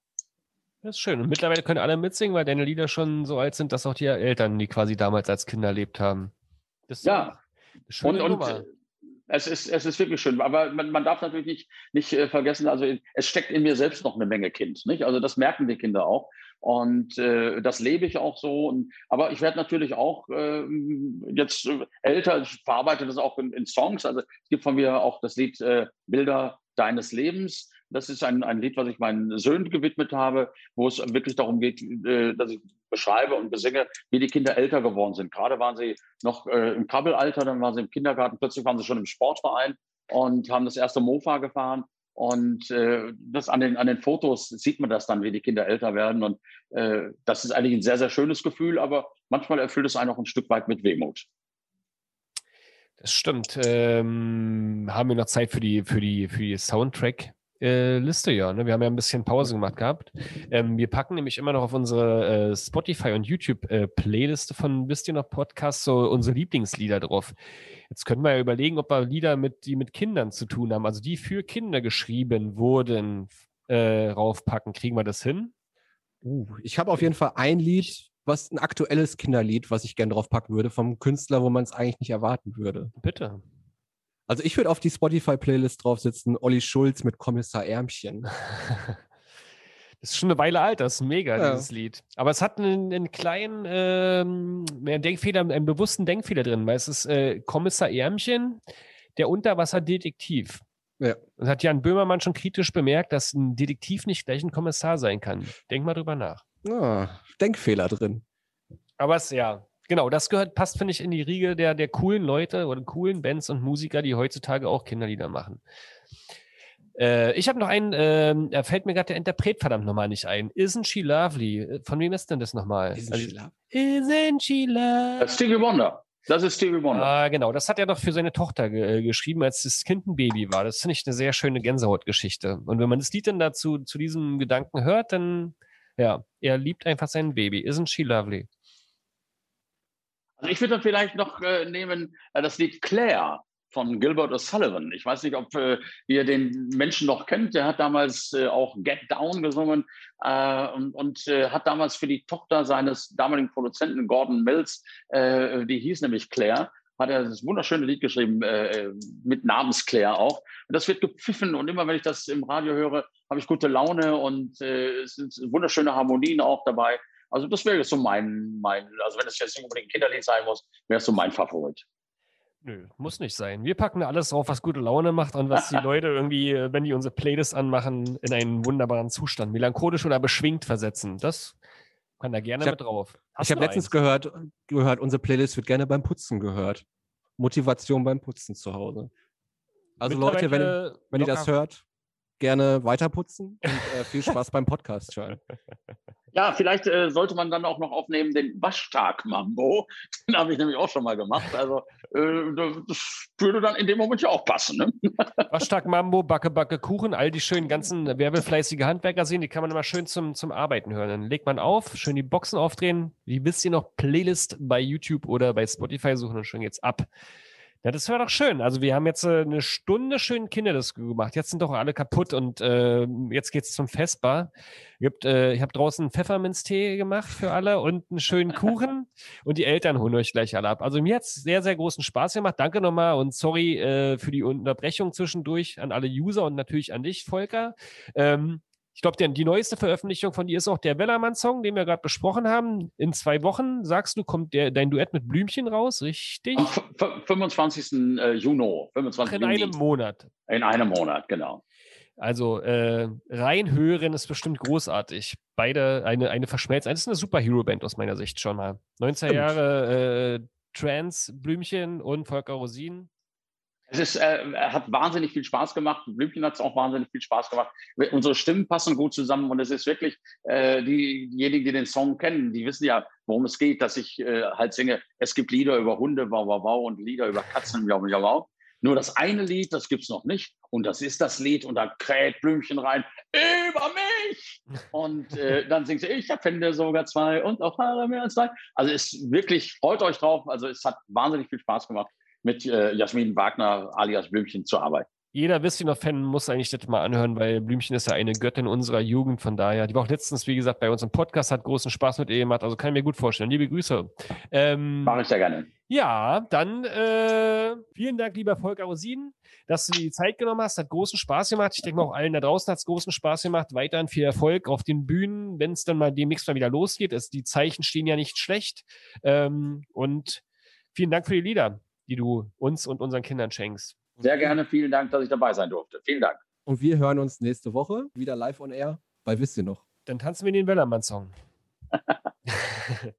Das ist schön. Und mittlerweile können alle mitsingen, weil deine Lieder schon so alt sind, dass auch die Eltern, die quasi damals als Kinder erlebt haben. Das ja. Und, und Es ist, es ist wirklich schön, aber man, man darf natürlich nicht, nicht äh, vergessen, also es steckt in mir selbst noch eine Menge Kind. Nicht? Also das merken die Kinder auch. Und äh, das lebe ich auch so. Und, aber ich werde natürlich auch äh, jetzt älter, ich verarbeite das auch in, in, Songs. Also es gibt von mir auch das Lied äh, Bilder deines Lebens. Das ist ein, ein Lied, was ich meinen Söhnen gewidmet habe, wo es wirklich darum geht, äh, dass ich beschreibe und besinge, wie die Kinder älter geworden sind. Gerade waren sie noch äh, im Kabbelalter, dann waren sie im Kindergarten, plötzlich waren sie schon im Sportverein und haben das erste Mofa gefahren. Und äh, das an den, an den Fotos sieht man das dann, wie die Kinder älter werden. Und äh, das ist eigentlich ein sehr, sehr schönes Gefühl, aber manchmal erfüllt es einen auch ein Stück weit mit Wehmut. Das stimmt. Ähm, haben wir noch Zeit für die, für die, für die Soundtrack? Äh, Liste, ja. Ne? Wir haben ja ein bisschen Pause gemacht gehabt. Ähm, wir packen nämlich immer noch auf unsere äh, Spotify und YouTube äh, von Wisst ihr noch Podcast so unsere Lieblingslieder drauf. Jetzt können wir ja überlegen, ob wir Lieder mit, die mit Kindern zu tun haben, also die für Kinder geschrieben wurden, äh, raufpacken. Kriegen wir das hin? Uh, ich habe auf jeden Fall ein Lied, was ein aktuelles Kinderlied, was ich gerne draufpacken würde, vom Künstler, wo man es eigentlich nicht erwarten würde. Bitte. Also ich würde auf die Spotify-Playlist draufsitzen, Olli Schulz mit Kommissar Ärmchen. Das ist schon eine Weile alt, das ist mega, ja. dieses Lied. Aber es hat einen, einen kleinen ähm, Denkfehler, einen bewussten Denkfehler drin, weil es ist äh, Kommissar Ärmchen, der Unterwasserdetektiv. Ja. Das hat Jan Böhmermann schon kritisch bemerkt, dass ein Detektiv nicht gleich ein Kommissar sein kann. Denk mal drüber nach. Ah, Denkfehler drin. Aber es, ja, Genau, das gehört, passt, finde ich, in die Riege der, der coolen Leute oder coolen Bands und Musiker, die heutzutage auch Kinderlieder machen. Äh, ich habe noch einen, äh, da fällt mir gerade der Interpret verdammt nochmal nicht ein. Isn't She Lovely? Von wem ist denn das nochmal? Isn't, also, she, lovely? Isn't she Lovely? Stevie Wonder. Das ist Stevie Wonder. Ah, genau. Das hat er doch für seine Tochter ge äh, geschrieben, als das Kind ein Baby war. Das finde ich eine sehr schöne Gänsehautgeschichte. Und wenn man das Lied dann dazu zu diesem Gedanken hört, dann, ja, er liebt einfach sein Baby. Isn't she lovely? Also ich würde vielleicht noch äh, nehmen äh, das Lied Claire von Gilbert O'Sullivan. Ich weiß nicht, ob äh, ihr den Menschen noch kennt. Der hat damals äh, auch Get Down gesungen äh, und, und äh, hat damals für die Tochter seines damaligen Produzenten Gordon Mills, äh, die hieß nämlich Claire, hat er das wunderschöne Lied geschrieben, äh, mit Namens Claire auch. Und das wird gepfiffen und immer wenn ich das im Radio höre, habe ich gute Laune und es sind wunderschöne Harmonien auch dabei. Also das wäre so mein, mein, also wenn es jetzt nicht unbedingt ein Kinderlied sein muss, wäre es so mein Favorit. Nö, muss nicht sein. Wir packen alles drauf, was gute Laune macht und was die Leute irgendwie, wenn die unsere Playlist anmachen, in einen wunderbaren Zustand, melancholisch oder beschwingt versetzen. Das kann da gerne hab, mit drauf. Hast ich habe letztens gehört, gehört, unsere Playlist wird gerne beim Putzen gehört. Motivation beim Putzen zu Hause. Also Leute, wenn, wenn ihr das hört, gerne weiterputzen und äh, viel Spaß beim Podcast, Charles. Ja, vielleicht äh, sollte man dann auch noch aufnehmen den Waschtag-Mambo. Den habe ich nämlich auch schon mal gemacht. Also äh, das würde dann in dem Moment ja auch passen. Ne? Waschtag-Mambo, Backe, Backe, Kuchen, all die schönen ganzen werbefleißige Handwerker sehen, die kann man immer schön zum, zum Arbeiten hören. Dann legt man auf, schön die Boxen aufdrehen. Wie wisst ihr noch, Playlist bei YouTube oder bei Spotify suchen und schon jetzt ab. Ja, das war doch schön. Also wir haben jetzt äh, eine Stunde schön Kinderdisco gemacht. Jetzt sind doch alle kaputt und äh, jetzt geht's zum Festbar. Gibt, äh, ich habe draußen Pfefferminztee gemacht für alle und einen schönen Kuchen und die Eltern holen euch gleich alle ab. Also mir hat's sehr, sehr großen Spaß gemacht. Danke nochmal und sorry äh, für die Unterbrechung zwischendurch an alle User und natürlich an dich, Volker. Ähm, ich glaube, die neueste Veröffentlichung von dir ist auch der Wellermann-Song, den wir gerade besprochen haben. In zwei Wochen, sagst du, kommt der, dein Duett mit Blümchen raus, richtig? Am 25. Äh, Juni. 25. Ach, in Juni. einem Monat. In einem Monat, genau. Also äh, reinhören ist bestimmt großartig. Beide eine, eine verschmelzen. Das ist eine Superhero-Band aus meiner Sicht schon mal. 19 Jahre äh, Trans, Blümchen und Volker Rosin. Es ist, äh, hat wahnsinnig viel Spaß gemacht. Blümchen hat es auch wahnsinnig viel Spaß gemacht. Unsere Stimmen passen gut zusammen und es ist wirklich, äh, diejenigen, die den Song kennen, die wissen ja, worum es geht, dass ich äh, halt singe, es gibt Lieder über Hunde, wow, wow, wow, und Lieder über Katzen, wow, wow, wow. Nur das eine Lied, das gibt's noch nicht. Und das ist das Lied und da kräht Blümchen rein, über mich! Und äh, dann singt sie, ich finde sogar zwei und auch Haare mehr als zwei. Also es ist wirklich, freut euch drauf. Also es hat wahnsinnig viel Spaß gemacht mit äh, Jasmin Wagner alias Blümchen zu arbeiten. jeder Wissiner-Fan muss eigentlich das mal anhören, weil Blümchen ist ja eine Göttin unserer Jugend. Von daher, die war auch letztens, wie gesagt, bei uns im Podcast, hat großen Spaß mit ihr gemacht. Also kann ich mir gut vorstellen. Liebe Grüße. Ähm, Mache ich sehr gerne. Ja, dann äh, vielen Dank, lieber Volker Rosin, dass du dir die Zeit genommen hast. Hat großen Spaß gemacht. Ich denke mal, auch allen da draußen hat es großen Spaß gemacht. Weiterhin viel Erfolg auf den Bühnen, wenn es dann mal demnächst mal wieder losgeht. Es, die Zeichen stehen ja nicht schlecht. Ähm, und vielen Dank für die Lieder, die du uns und unseren Kindern schenkst. Sehr gerne, vielen Dank, dass ich dabei sein durfte. Vielen Dank. Und wir hören uns nächste Woche wieder live on air bei Wisst ihr noch. Dann tanzen wir den Wellermann-Song.